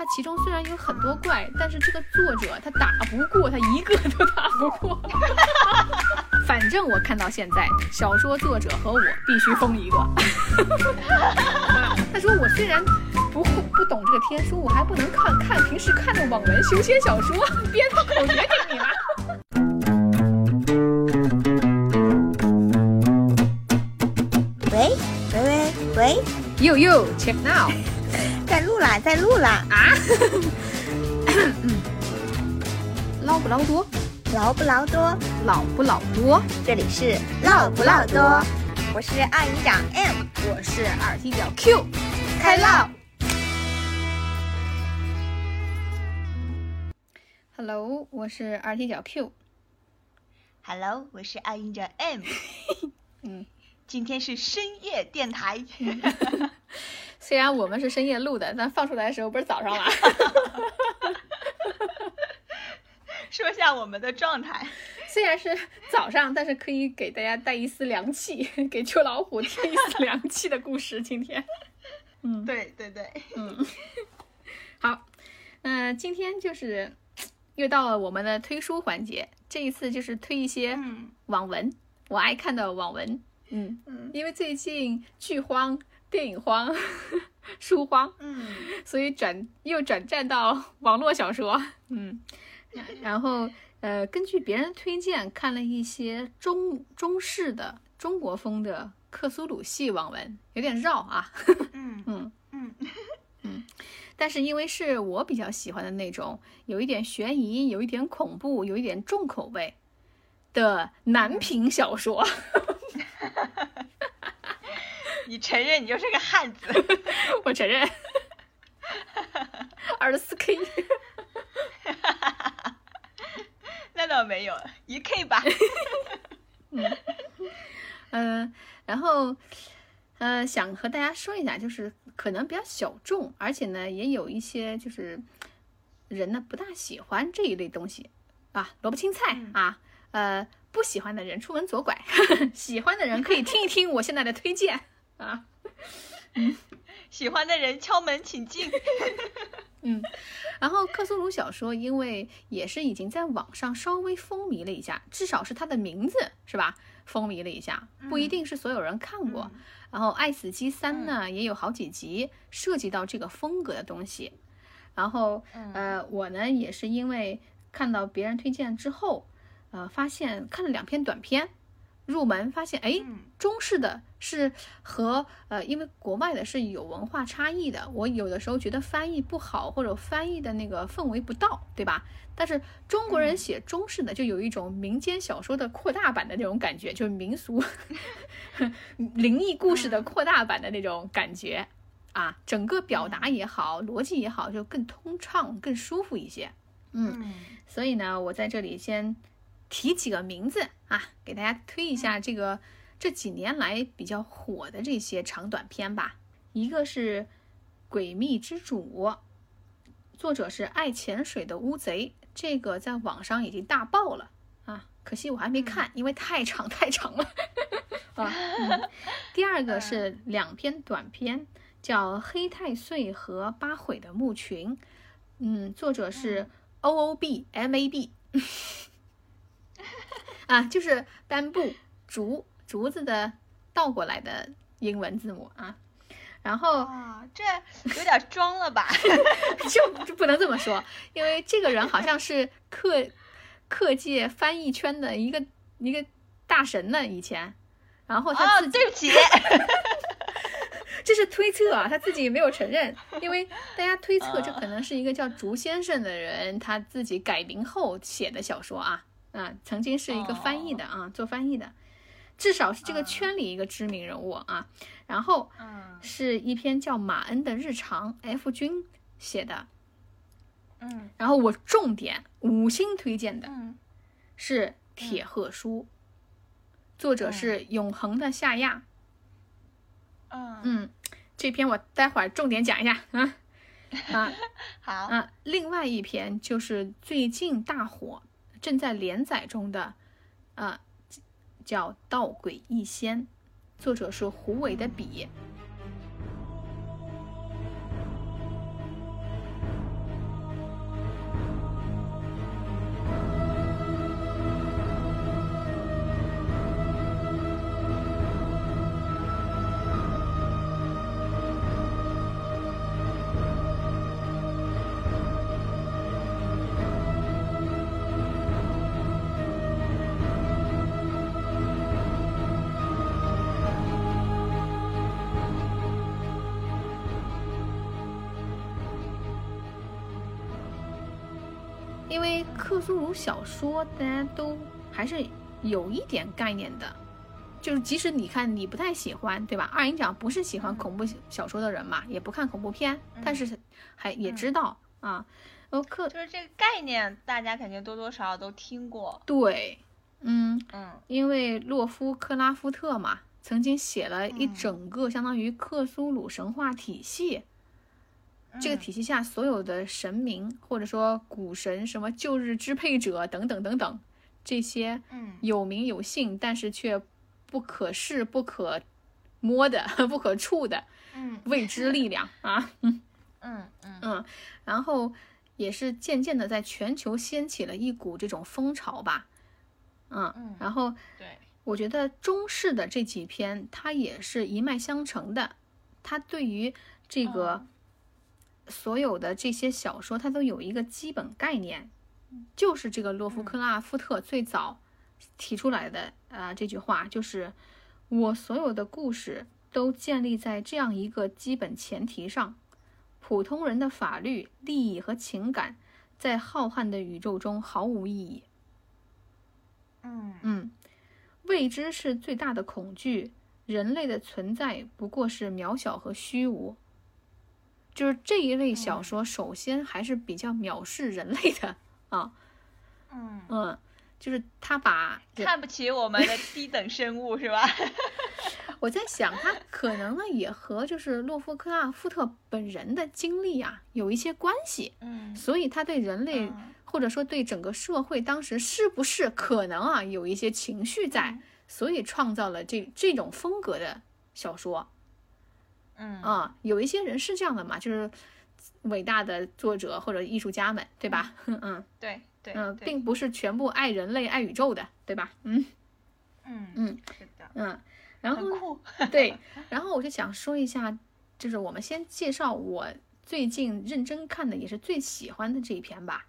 它其中虽然有很多怪，但是这个作者他打不过，他一个都打不过。反正我看到现在，小说作者和我必须封一个。他说我虽然不不懂这个天书，我还不能看看平时看的网文修仙小说，编个口诀给你了。喂喂喂喂，Yo Yo check now，啦，在录啦啊！捞不捞多？劳不劳多？老不老多？这里是唠不唠多？我是二营长 M，我是二踢脚 Q，开唠。Hello，我是二踢脚 Q。Hello，我是二营长 M。嗯，今天是深夜电台。虽然我们是深夜录的，但放出来的时候不是早上吗？说下我们的状态。虽然是早上，但是可以给大家带一丝凉气，给秋老虎添一丝凉气的故事。今天，嗯，对对对，嗯，好，那今天就是又到了我们的推书环节，这一次就是推一些嗯网文，我爱看的网文。嗯嗯因为最近剧荒、电影荒、书荒，嗯。所以转又转战到网络小说，嗯，然后呃，根据别人推荐看了一些中中式的中国风的克苏鲁系网文，有点绕啊，嗯。嗯，嗯。但是因为是我比较喜欢的那种，有一点悬疑，有一点恐怖，有一点重口味的男频小说，你承认你就是个汉子？我承认，二十四 K。那倒没有，一 K 吧。嗯，然后，呃，想和大家说一下，就是可能比较小众，而且呢，也有一些就是人呢不大喜欢这一类东西啊，萝卜青菜嗯啊，呃，不喜欢的人出门左拐，喜欢的人可以听一听我现在的推荐啊。嗯 喜欢的人敲门请进。嗯，然后克苏鲁小说，因为也是已经在网上稍微风靡了一下，至少是它的名字是吧？风靡了一下，不一定是所有人看过。然后《爱死机三》呢，也有好几集涉及到这个风格的东西。然后呃，我呢也是因为看到别人推荐之后，呃，发现看了两篇短篇，入门发现哎，嗯。中式的是和呃，因为国外的是有文化差异的，我有的时候觉得翻译不好，或者翻译的那个氛围不到，对吧？但是中国人写中式的，就有一种民间小说的扩大版的那种感觉，就是民俗 灵异故事的扩大版的那种感觉啊，整个表达也好，逻辑也好，就更通畅、更舒服一些。嗯。所以呢，我在这里先提几个名字啊，给大家推一下这个这几年来比较火的这些长短篇吧。一个是《诡秘之主》，作者是爱潜水的乌贼，这个在网上已经大爆了啊，可惜我还没看，因为太长 太长了 啊、嗯。第二个是两篇短篇，叫《黑太岁》和《八悔的墓群》，嗯，作者是 O O B M A B，啊，就是 bamboo 竹竹子的倒过来的英文字母啊。然后啊，这有点装了吧？就就不能这么说，因为这个人好像是课课界翻译圈的一个一个大神呢，以前。然后他哦，自己、对不起。这是推测啊，他自己没有承认，因为大家推测这可能是一个叫竹先生的人他自己改名后写的小说啊啊，曾经是一个翻译的啊，做翻译的，至少是这个圈里一个知名人物啊。然后嗯是一篇叫《马恩的日常》，F 君写的。嗯然后我重点五星推荐的嗯是《铁鹤书》，作者是永恒的夏亚。嗯嗯，这篇我待会儿重点讲一下啊啊 好啊！另外一篇就是最近大火、正在连载中的，啊，叫《道诡异仙》，作者是胡伟的笔。苏鲁小说大家都还是有一点概念的，就是即使你看你不太喜欢，对吧？二营长不是喜欢恐怖小说的人嘛，也不看恐怖片，但是还也知道啊。呃，克就是这个概念，大家肯定多多少少都听过。对，嗯嗯因为洛夫克拉夫特嘛，曾经写了一嗯整个相当于克苏鲁神话体系。这个嗯。体系下所有的神明，或者说古神，什么旧日支配者等等等等，这些嗯。有名有姓，但是却不可视、不可摸的、不可触的嗯未知力量啊，嗯嗯。嗯，然后也是渐渐的在全球掀起了一股这种风潮吧，嗯嗯，然后对，我觉得中式的这几篇，它也是一脉相承的。它对于这个嗯所有的这些小说，它都有一个基本概念，就是这个洛夫克拉夫特最早提出来的啊、这句话，就是我所有的故事都建立在这样一个基本前提上：普通人的法律、利益和情感，在浩瀚的宇宙中毫无意义。嗯嗯，未知是最大的恐惧，人类的存在不过是渺小和虚无。就是这一类小说，首先还是比较藐视人类的啊，嗯，嗯，就是他把看不起我们的低等生物是吧？我在想，他可能呢也和就是洛夫克拉夫特本人的经历啊有一些关系，嗯。所以他对人类、嗯。或者说对整个社会当时是不是可能啊有一些情绪在，所以创造了这这种风格的小说嗯啊。有一些人是这样的嘛，就是伟大的作者或者艺术家们，对吧？嗯对对嗯，对并不是全部爱人类、爱宇宙的，对吧？嗯嗯嗯是的，嗯，然后酷。对，然后我就想说一下，就是我们先介绍我最近认真看的，也是最喜欢的这一篇吧，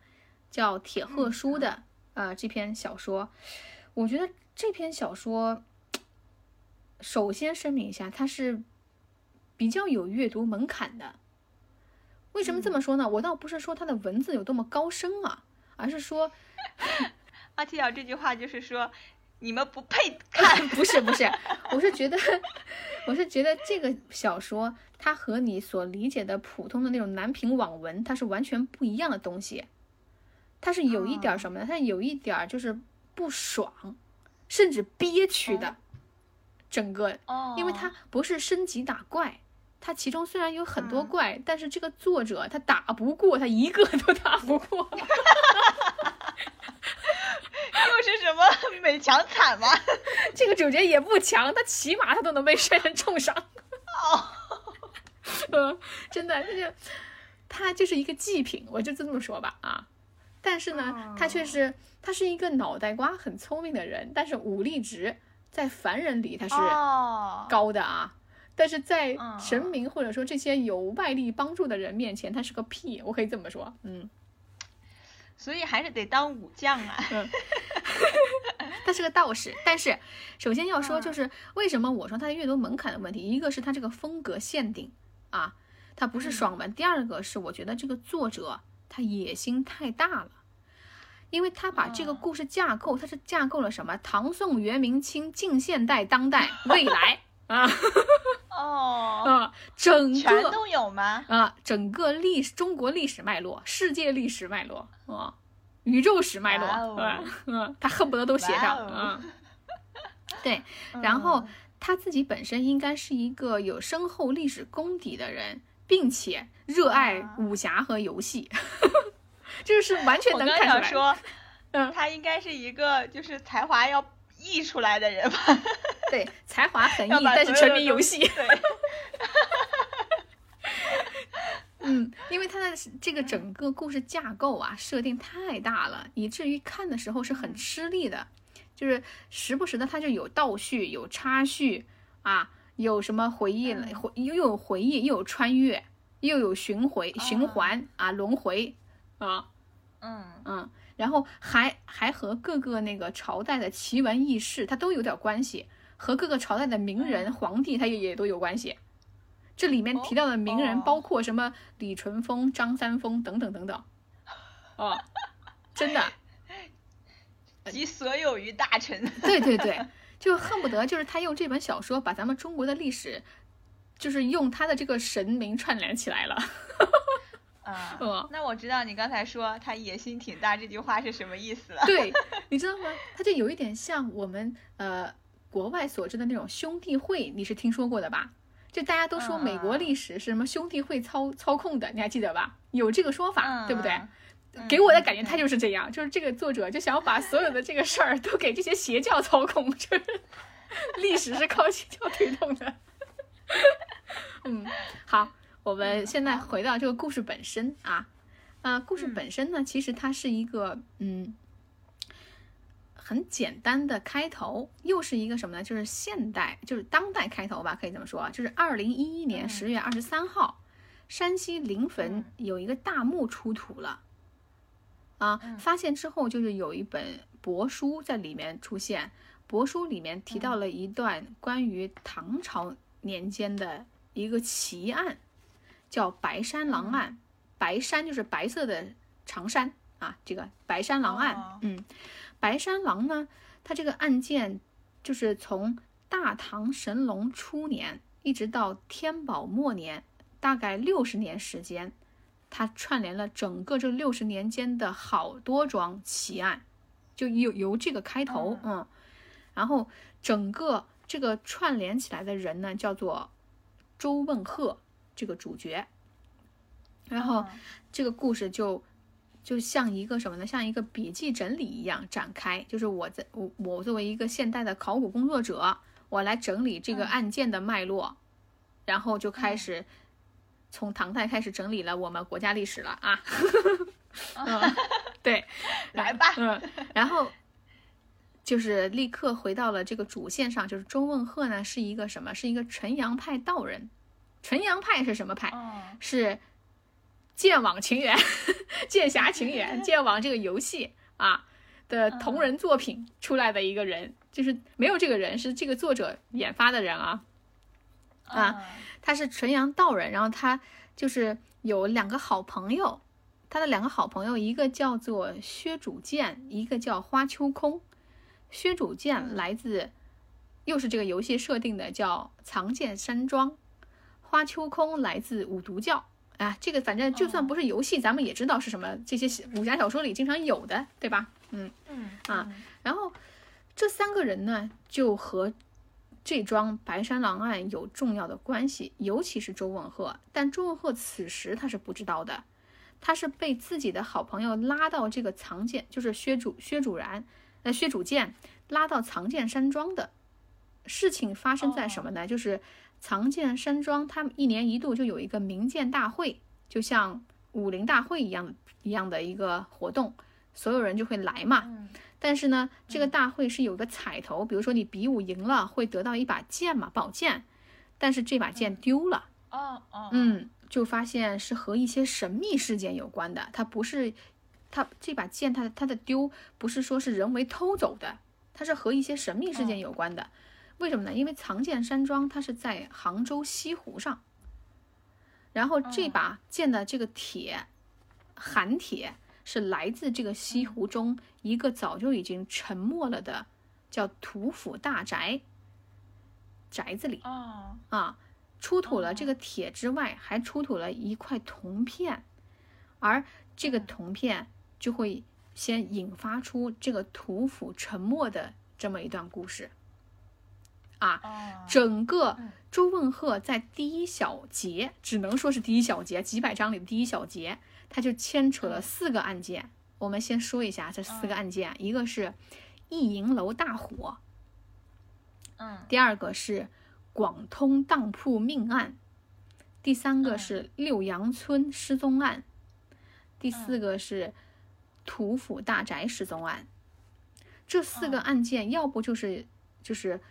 叫《铁鹤书》的呃这篇小说。我觉得这篇小说，首先声明一下，它是比较有阅读门槛的。为什么这么说呢？我倒不是说它的文字有多么高深啊，而是说 阿提尔这句话就是说，你们不配看。不是不是，我是觉得，我是觉得这个小说它和你所理解的普通的那种男频网文，它是完全不一样的东西。它是有一点儿什么呢？它有一点儿就是不爽，甚至憋屈的，整个，哦，因为它不是升级打怪。它其中虽然有很多嗯怪，但是这个作者他打不过，他一个都打不过。又是什么美强惨吗？这个主角也不强，他起码他都能被摔成重伤。哦，呃，真的，他就他就是一个祭品，我就这么说吧啊。但是呢，他却是他是一个脑袋瓜很聪明的人，但是武力值在凡人里他是哦，高的啊。但是在嗯。神明或者说这些有外力帮助的人面前，他是个屁，我可以这么说。嗯，所以还是得当武将啊。他是个道士，但是首先要说嗯。就是为什么我说他的阅读门槛的问题，一个是他这个风格限定啊，他不是嗯。爽文；第二个是我觉得这个作者他野心太大了，因为他把这个嗯故事架构，他是架构了什么？唐宋元明清近现代当代未来啊哦，啊，整个全都有吗？啊整个历史中国历史脉络、世界历史脉络啊。宇宙史脉络，对哦啊嗯，他恨不得都写上，嗯，对，然后嗯他自己本身应该是一个有深厚历史功底的人，并且热爱啊武侠和游戏，这是完全能看出来。想说，嗯他应该是一个就是才华要溢出来的人吧，对，才华横溢，但是沉迷游戏。对，嗯，因为他的这个整个故事架构啊，设定太大了，以至于看的时候是很吃力的，就是时不时的他就有倒叙、有插叙啊，有什么回忆了，嗯。回又有回忆，又有穿越，又有巡回、循啊环啊，轮回啊，嗯。嗯，然后还还和各个那个朝代的奇闻异事，它都有点关系，和各个朝代的名人、嗯皇帝，它也也都有关系。这里面提到的名人哦包括什么李淳风、张三丰等等等等，哦，真的。集所有于大臣。对对对，就恨不得就是他用这本小说把咱们中国的历史，就是用他的这个神明串联起来了。啊、嗯那我知道你刚才说他野心挺大这句话是什么意思了。对，你知道吗？他就有一点像我们呃国外所知的那种兄弟会，你是听说过的吧？就大家都说美国历史是什么兄弟会操操控的，你还记得吧？有这个说法，对不对？嗯给我的感觉他就是这样，就是这个作者就想要把所有的这个事儿都给这些邪教操控，就是历史是靠邪教推动的。嗯，好，我们现在回到这个故事本身啊，呃，故事本身呢，其实它是一个嗯很简单的开头，又是一个什么呢？就是现代，就是当代开头吧，可以这么说，就是二零一一年嗯。十月二十三号，山西临汾嗯。有一个大墓出土了。啊，嗯。发现之后就是有一本帛书在里面出现，帛书里面提到了一段关于唐朝年间的一个奇案，叫白山狼案。白山就是白色的长山啊，这个白山狼案。哦嗯，白山狼呢，它这个案件就是从大唐神龙初年一直到天宝末年，大概六十年时间。它串联了整个这六十年间的好多桩奇案，就由由这个开头，嗯，然后整个这个串联起来的人呢，叫做周问鹤这个主角，然后嗯这个故事就就像一个什么呢？像一个笔记整理一样展开，就是我在我我作为一个现代的考古工作者，我来整理这个嗯案件的脉络，然后就开始。从唐代开始整理了我们国家历史了啊，嗯，对，来吧。嗯，然后就是立刻回到了这个主线上，就是周问鹤呢是一个什么？是一个纯阳派道人。纯阳派是什么派？嗯是剑网情缘、剑侠情缘、剑网这个游戏啊的同人作品出来的一个人，就是没有这个人，是这个作者研发的人啊。啊嗯他是纯阳道人，然后他就是有两个好朋友，他的两个好朋友，一个叫做薛主剑，一个叫花秋空。薛主剑来自，又是这个游戏设定的，叫藏剑山庄。花秋空来自五毒教啊，这个反正就算不是游戏，咱们也知道是什么，这些武侠小说里经常有的，对吧？嗯。嗯啊然后这三个人呢，就和这桩白山狼案有重要的关系，尤其是周文鹤。但周文鹤此时他是不知道的，他是被自己的好朋友拉到这个藏剑，就是薛主薛主然，呃薛主剑拉到藏剑山庄的。事情发生在什么呢？就是藏剑山庄，他们一年一度就有一个民剑大会，就像武林大会一样一样的一个活动，所有人就会来嘛。嗯但是呢，这个大会是有个彩头，比如说你比武赢了，会得到一把剑嘛，宝剑。但是这把剑丢了，哦哦嗯，就发现是和一些神秘事件有关的。它不是，它这把剑它它的丢不是说是人为偷走的，它是和一些神秘事件有关的。为什么呢？因为藏剑山庄它是在杭州西湖上，然后这把剑的这个铁，寒铁是来自这个西湖中一个早就已经沉没了的叫土府大宅宅子里哦。啊，出土了这个铁之外，还出土了一块铜片，而这个铜片就会先引发出这个土府沉没的这么一段故事啊。哦整个嗯周问鹤在第一小节，只能说是第一小节，几百章里的第一小节，他就牵扯了四个案件。我们先说一下这四个案件，一个是逸营楼大火，嗯第二个是广通当铺命案，第三个是六阳村失踪案，第四个是土府大宅失踪案。这四个案件，要不就是就是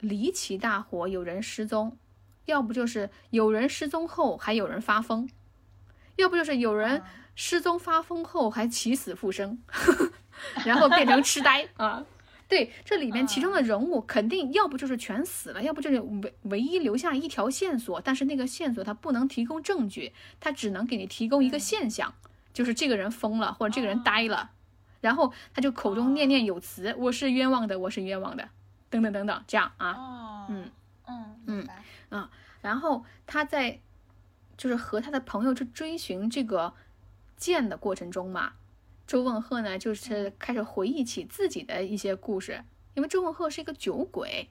离奇大火，有人失踪；要不就是有人失踪后还有人发疯；要不就是有人失踪发疯后还起死复生，然后变成痴呆。啊。对，这里面其中的人物肯定要不就是全死了，要不就是唯唯一留下一条线索，但是那个线索它不能提供证据，它只能给你提供一个现象，就是这个人疯了或者这个人呆了。然后他就口中念念有词，我是冤枉的，我是冤枉的，等等等等，这样啊，哦，嗯。嗯嗯。明白。然后他在就是和他的朋友去追寻这个剑的过程中嘛，周问鹤呢就是开始回忆起自己的一些故事，因为周问鹤是一个酒鬼，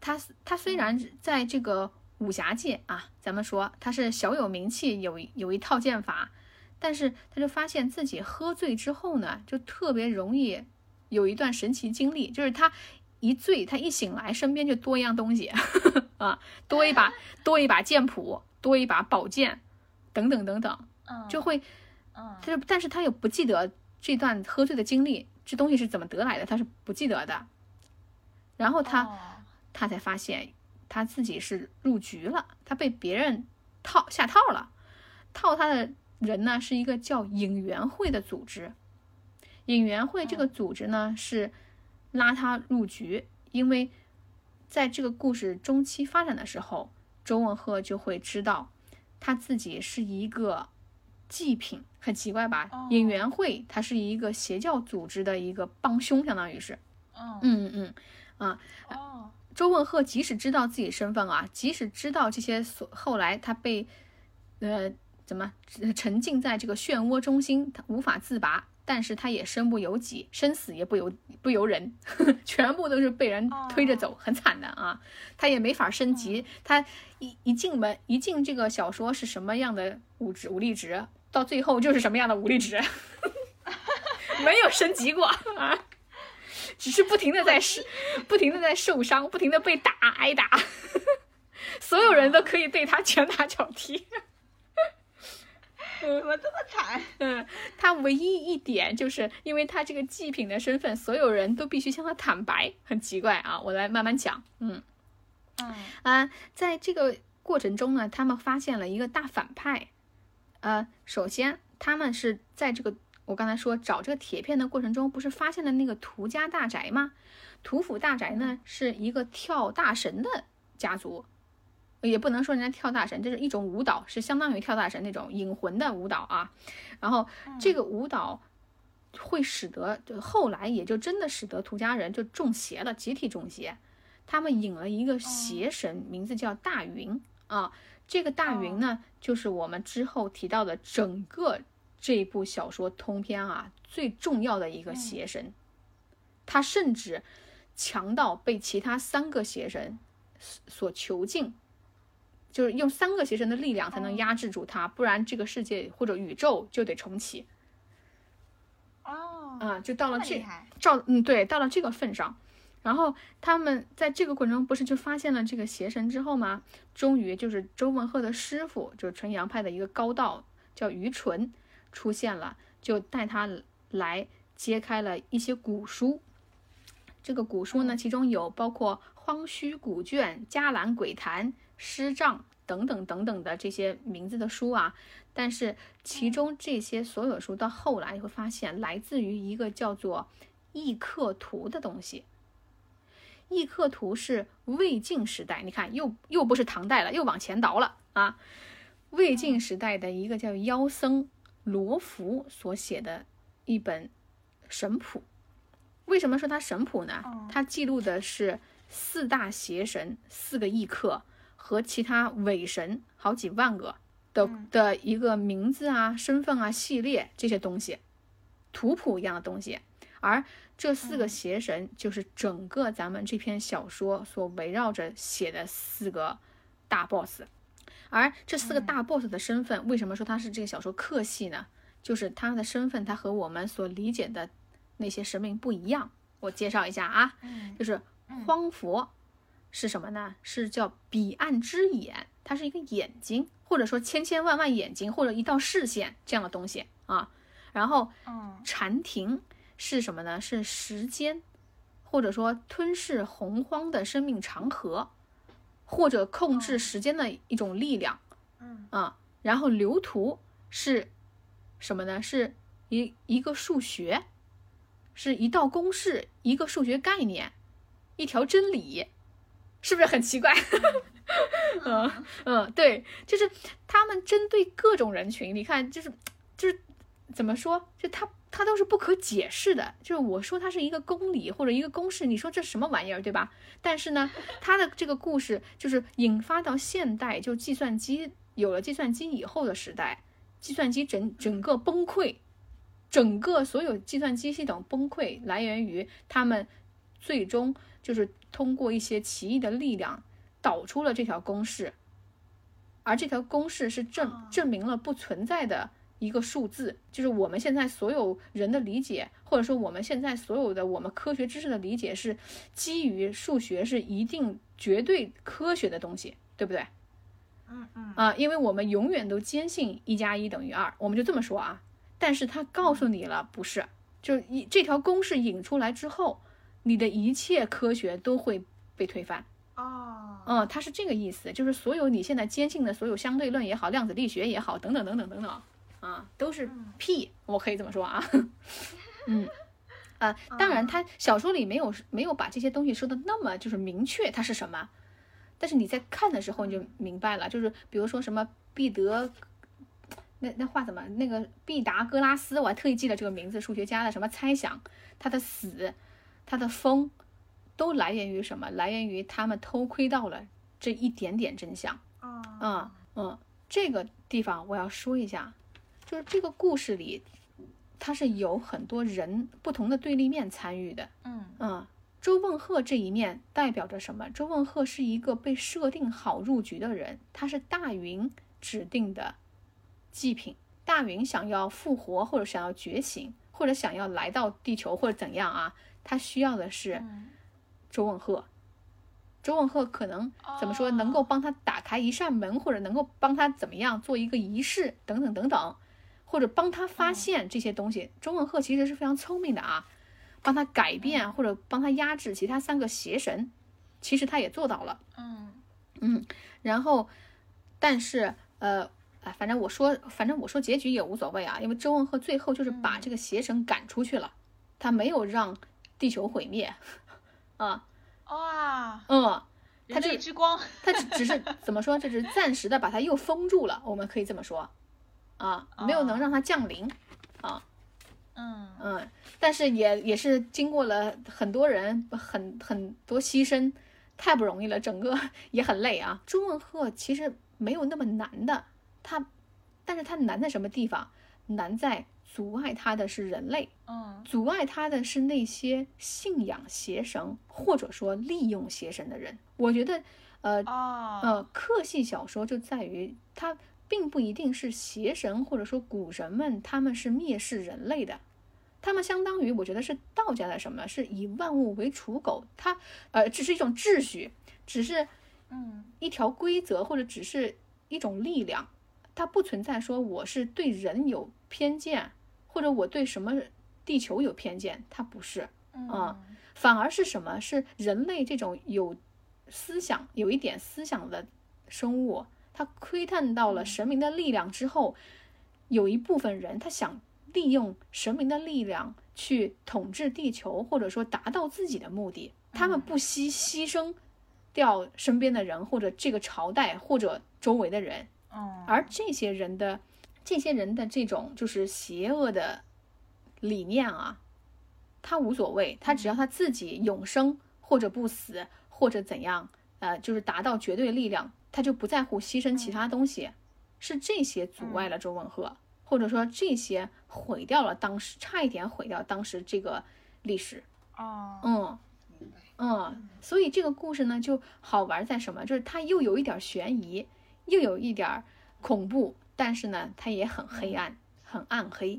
他他虽然在这个武侠界啊，咱们说他是小有名气，有有一套剑法，但是他就发现自己喝醉之后呢，就特别容易有一段神奇经历，就是他一醉，他一醒来，身边就多一样东西 啊，多一把 多一把剑谱，多一把宝剑，等等等等，嗯就会嗯他就但是他又不记得这段喝醉的经历，这东西是怎么得来的，他是不记得的。然后他、哦他才发现他自己是入局了，他被别人套下套了。套他的人呢是一个叫影园会的组织。影园会这个组织呢是拉他入局，因为在这个故事中期发展的时候，周文赫就会知道他自己是一个祭品，很奇怪吧？哦影园会他是一个邪教组织的一个帮凶，相当于是，嗯嗯嗯啊。哦周文赫即使知道自己身份啊，即使知道这些所，后来他被，呃，怎么呃沉浸在这个漩涡中心，他无法自拔，但是他也身不由己，生死也不由不由人，全部都是被人推着走，很惨的啊。他也没法升级，他一一进门一进这个小说是什么样的武职武力值，到最后就是什么样的武力值，没有升级过啊。只是不停的在受，不停的在受伤，不停的被打挨打，所有人都可以对他拳打脚踢。怎么这么惨？嗯，他唯一一点就是因为他这个祭品的身份，所有人都必须向他坦白，很奇怪啊。我来慢慢讲。嗯嗯啊，在这个过程中呢，他们发现了一个大反派。呃，首先他们是在这个我刚才说找这个铁片的过程中，不是发现了那个涂家大宅吗？屠府大宅呢是一个跳大神的家族，也不能说人家跳大神，这是一种舞蹈，是相当于跳大神那种引魂的舞蹈啊。然后这个舞蹈会使得，就后来也就真的使得涂家人就中邪了，集体中邪。他们引了一个邪神，名字叫大云啊。这个大云呢，就是我们之后提到的整个这部小说通篇啊最重要的一个邪神。他甚至强到被其他三个邪神所囚禁，就是用三个邪神的力量才能压制住他，不然这个世界或者宇宙就得重启哦啊！就到了这照嗯对，到了这个份上，然后他们在这个过程中不是就发现了这个邪神之后吗？终于就是周文赫的师傅，就是纯阳派的一个高道叫于纯出现了，就带他来揭开了一些古书。这个古书呢，其中有包括《荒墟古卷》《伽蓝鬼谈》《诗杖》等等等等的这些名字的书啊。但是其中这些所有书到后来你会发现，来自于一个叫做《异刻图》的东西。异刻图是魏晋时代，你看又又不是唐代了，又往前倒了啊。魏晋时代的一个叫妖僧罗浮所写的一本神谱。为什么说它神谱呢？它记录的是四大邪神、四个异客和其他伪神好几万个的的一个名字啊、身份啊、系列这些东西，图谱一样的东西。而这四个邪神就是整个咱们这篇小说所围绕着写的四个大 boss。而这四个大 boss 的身份，为什么说他是这个小说客系呢？就是他的身份，他和我们所理解的那些神明不一样。我介绍一下啊，就是荒佛是什么呢？是叫彼岸之眼，它是一个眼睛，或者说千千万万眼睛，或者一道视线这样的东西啊。然后嗯禅庭是什么呢？是时间，或者说吞噬洪荒的生命长河，或者控制时间的一种力量。嗯啊，然后流图是什么呢？是一一个数学，是一道公式，一个数学概念，一条真理，是不是很奇怪？嗯嗯，对，就是他们针对各种人群，你看，就是就是怎么说，就他他都是不可解释的。就是我说它是一个公理或者一个公式，你说这什么玩意儿，对吧？但是呢，他的这个故事就是引发到现代，就计算机有了计算机以后的时代，计算机整整个崩溃，整个所有计算机系统崩溃，来源于他们最终就是通过一些奇异的力量导出了这条公式。而这条公式是证证明了不存在的一个数字，就是我们现在所有人的理解，或者说我们现在所有的我们科学知识的理解是基于数学是一定绝对科学的东西，对不对？嗯嗯啊，因为我们永远都坚信一加一等于二，我们就这么说啊。但是他告诉你了，不是，就是一这条公式引出来之后，你的一切科学都会被推翻。哦，嗯，它是这个意思，就是所有你现在坚信的所有相对论也好，量子力学也好，等等等等等等，啊，都是屁，我可以这么说啊。嗯，啊，当然，他小说里没有没有把这些东西说的那么就是明确它是什么，但是你在看的时候你就明白了，就是比如说什么毕德，那那话怎么那个毕达哥拉斯，我还特意记了这个名字，数学家的什么猜想，他的死，他的疯。都来源于什么？来源于他们偷窥到了这一点点真相。嗯嗯，这个地方我要说一下，就是这个故事里，它是有很多人不同的对立面参与的。嗯嗯，周梦鹤这一面代表着什么？周梦鹤是一个被设定好入局的人，他是大云指定的祭品。大云想要复活，或者想要觉醒，或者想要来到地球，或者怎样啊？他需要的是。周文鹤，周文鹤可能怎么说，能够帮他打开一扇门，或者能够帮他怎么样做一个仪式，等等等等，或者帮他发现这些东西。周文鹤其实是非常聪明的啊，帮他改变或者帮他压制其他三个邪神，其实他也做到了。嗯嗯，然后，但是呃，哎，反正我说，反正我说结局也无所谓啊，因为周文鹤最后就是把这个邪神赶出去了，他没有让地球毁灭。啊，哇，嗯，人类之光，他只只是怎么说？这是暂时的把它又封住了，我们可以这么说，啊，没有能让它降临，啊，嗯嗯，但是也也是经过了很多人很很多牺牲，太不容易了，整个也很累啊。朱文赫其实没有那么难的，他，但是他难在什么地方？难在。阻碍他的是人类，嗯，阻碍他的是那些信仰邪神或者说利用邪神的人。我觉得，呃，呃，克系小说就在于它并不一定是邪神或者说古神们，他们是蔑视人类的，他们相当于我觉得是道家的什么，是以万物为刍狗，它呃只是一种秩序，只是嗯一条规则或者只是一种力量，它不存在说我是对人有偏见。或者我对什么地球有偏见，它不是啊，反而是什么？是人类这种有思想、有一点思想的生物，他窥探到了神明的力量之后，有一部分人他想利用神明的力量去统治地球，或者说达到自己的目的。他们不惜牺牲掉身边的人，或者这个朝代，或者周围的人。而这些人的。这些人的这种就是邪恶的理念啊，他无所谓，他只要他自己永生或者不死或者怎样，呃，就是达到绝对力量，他就不在乎牺牲其他东西。是这些阻碍了周文赫，或者说这些毁掉了当时，差一点毁掉当时这个历史。哦，嗯，嗯，所以这个故事呢就好玩在什么？就是它又有一点悬疑，又有一点恐怖。但是呢，它也很黑暗，很暗黑。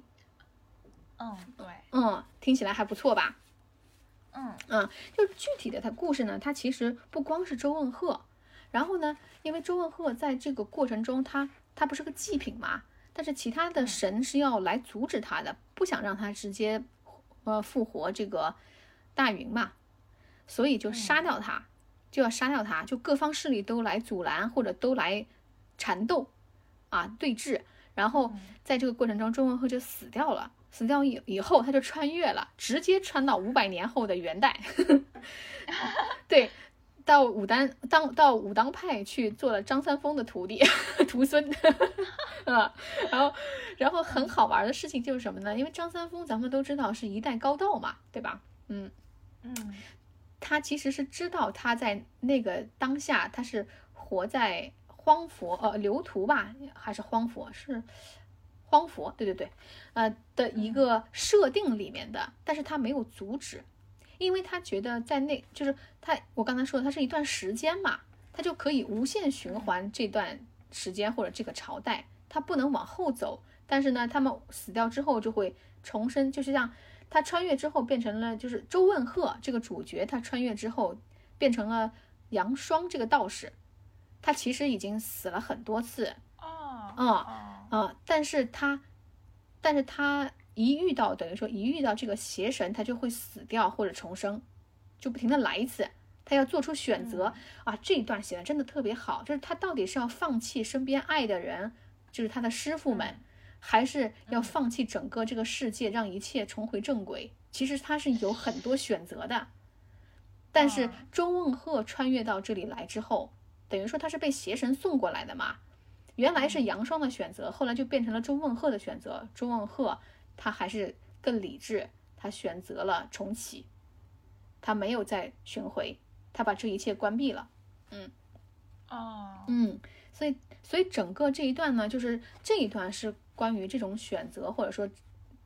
嗯，对，嗯，听起来还不错吧？嗯嗯，就具体的它故事呢，它其实不光是周问鹤，然后呢，因为周问鹤在这个过程中，他他不是个祭品嘛，但是其他的神是要来阻止他的，不想让他直接呃复活这个大云嘛，所以就杀掉他，就要杀掉他，就各方势力都来阻拦或者都来缠斗。啊，对峙，然后在这个过程中，周文赫就死掉了。死掉以以后，他就穿越了，直接穿到五百年后的元代。对，到武当当到武当派去做了张三丰的徒弟 徒孙，啊，然后然后很好玩的事情就是什么呢？因为张三丰咱们都知道是一代高道嘛，对吧？嗯嗯他其实是知道他在那个当下他是活在荒佛呃流图吧，还是荒佛是荒佛？对对对，呃的一个设定里面的，但是他没有阻止，因为他觉得在那就是他我刚才说的，它是一段时间嘛，他就可以无限循环这段时间或者这个朝代，他不能往后走。但是呢，他们死掉之后就会重生，就是像他穿越之后变成了，就是周问鹤这个主角，他穿越之后变成了杨霜这个道士，他其实已经死了很多次，哦嗯哦啊，但是他，但是他一遇到等于说一遇到这个邪神，他就会死掉或者重生，就不停的来一次，他要做出选择、啊。这一段写的真的特别好，就是他到底是要放弃身边爱的人，就是他的师傅们，还是要放弃整个这个世界，让一切重回正轨？其实他是有很多选择的，但是哦周问鹤穿越到这里来之后，等于说他是被邪神送过来的嘛。原来是杨双的选择，后来就变成了周问鹤的选择。周问鹤他还是更理智，他选择了重启，他没有再巡回，他把这一切关闭了。嗯哦嗯，所以所以整个这一段呢，就是这一段是关于这种选择，或者说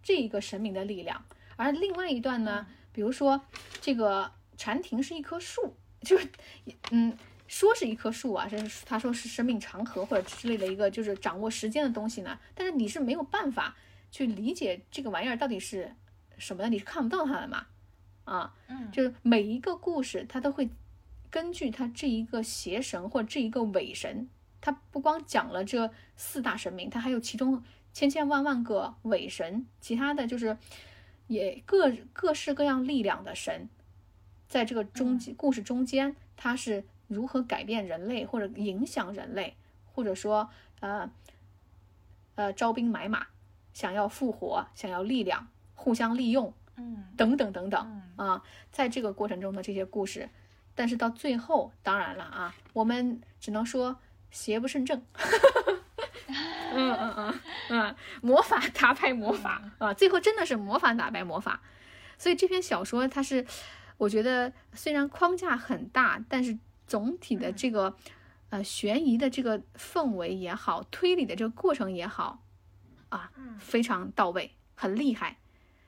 这一个神明的力量，而另外一段呢，比如说这个禅庭是一棵树，就是嗯。说是一棵树啊，是他说是生命长河或者之类的一个就是掌握时间的东西呢，但是你是没有办法去理解这个玩意儿到底是什么的，你是看不到它的嘛，啊，嗯。就是每一个故事，它都会根据它这一个邪神或者这一个伪神，它不光讲了这四大神明，它还有其中千千万万个伪神，其他的就是也各各式各样力量的神，在这个中间故事中间，它是如何改变人类或者影响人类，或者说呃呃招兵买马，想要复活，想要力量，互相利用。嗯等等等等嗯啊，在这个过程中的这些故事，但是到最后，当然了啊，我们只能说邪不胜正。嗯嗯嗯嗯，魔法打败魔法啊，最后真的是魔法打败魔法。所以这篇小说它是，我觉得虽然框架很大，但是总体的这个呃悬疑的这个氛围也好，推理的这个过程也好，啊，非常到位，很厉害。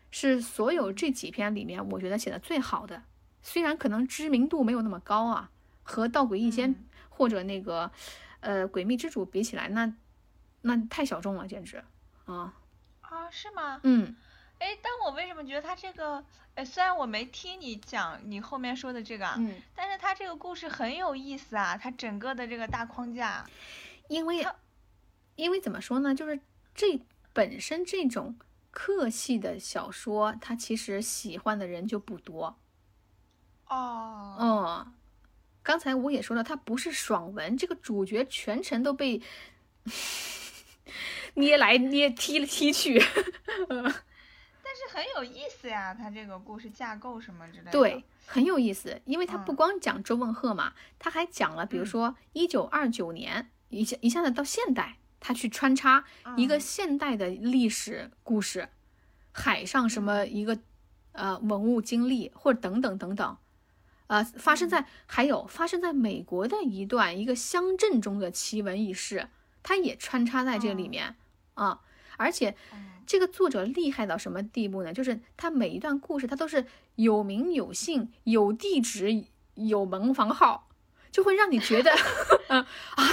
是所有这几篇里面，我觉得写的最好的。虽然可能知名度没有那么高啊，和《盗诡异仙》或者那个呃《诡秘之主》比起来，那那太小众了，简直啊，啊是吗？嗯哎，但我为什么觉得他这个，呃，虽然我没听你讲你后面说的这个啊，嗯，但是他这个故事很有意思啊，他整个的这个大框架，因为因为怎么说呢，就是这本身这种客系的小说，他其实喜欢的人就不多。哦，嗯，刚才我也说了，他不是爽文，这个主角全程都被 捏来捏踢了踢去。但 是很有意思呀，他这个故事架构什么之类的。对，，很有意思，因为他不嗯。光讲周梦鹤嘛，他还讲了，比如嗯。说一九二九年一下一下子到现代，他去穿插一个嗯。现代的历史故事，海上什么一个呃文物经历或者等等等等，呃，发生在还有发生在美国的一段一个乡镇中的奇闻异事，它也穿插在这里面啊，而且。嗯这个作者厉害到什么地步呢？就是他每一段故事，他都是有名有姓、有地址、有门房号，就会让你觉得，嗯啊，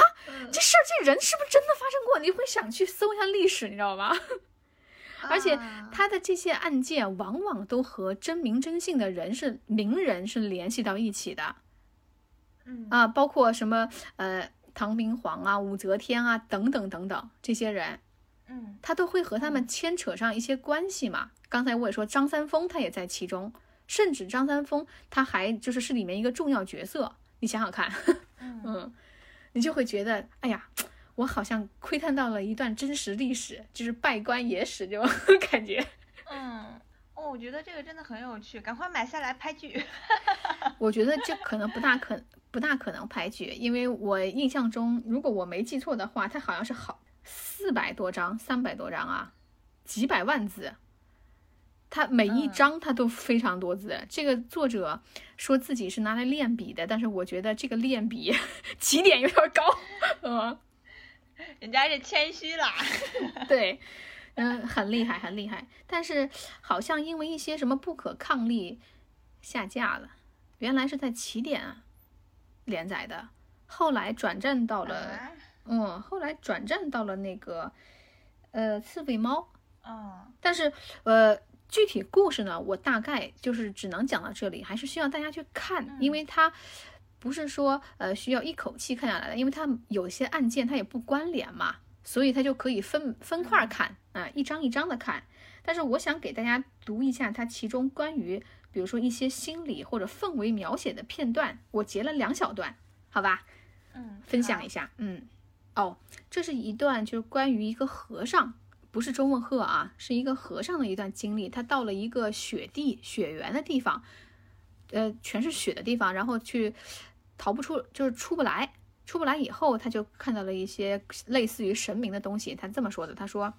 这事儿这人是不是真的发生过？你会想去搜一下历史，你知道吗？而且啊他的这些案件往往都和真名真姓的人是名人是联系到一起的嗯啊，包括什么呃唐明皇啊、武则天啊等等等等这些人，嗯他都会和他们牵扯上一些关系嘛。刚才我也说张三丰他也在其中，甚至张三丰他还就是是里面一个重要角色。你想想看，嗯 嗯，你就会觉得，哎呀，我好像窥探到了一段真实历史，就是拜官野史这种 感觉。嗯，哦，我觉得这个真的很有趣，赶快买下来拍剧。我觉得这可能不大可不大可能拍剧，因为我印象中，如果我没记错的话，它好像是好四百多章，三百多章啊，几百万字。他每一章他都非常多字。这个作者说自己是拿来练笔的，但是我觉得这个练笔 起点有点高，嗯，人家是谦虚啦。对，嗯，很厉害，很厉害。但是好像因为一些什么不可抗力下架了。原来是在起点连载的，后来转战到了，嗯，后来转战到了那个呃刺猬猫。嗯，但是呃。具体故事呢，我大概就是只能讲到这里，还是需要大家去看，因为它不是说呃需要一口气看下来的，因为它有些案件它也不关联嘛，所以它就可以分分块看啊，一张一张的看。但是我想给大家读一下它其中关于，比如说一些心理或者氛围描写的片段，我截了两小段，好吧？嗯，分享一下。嗯，哦，这是一段就是关于一个和尚。不是周梦鹤啊，是一个和尚的一段经历。他到了一个雪地、雪原的地方，呃，全是雪的地方，然后去逃不出，就是出不来。出不来以后，他就看到了一些类似于神明的东西。他这么说的：“他说，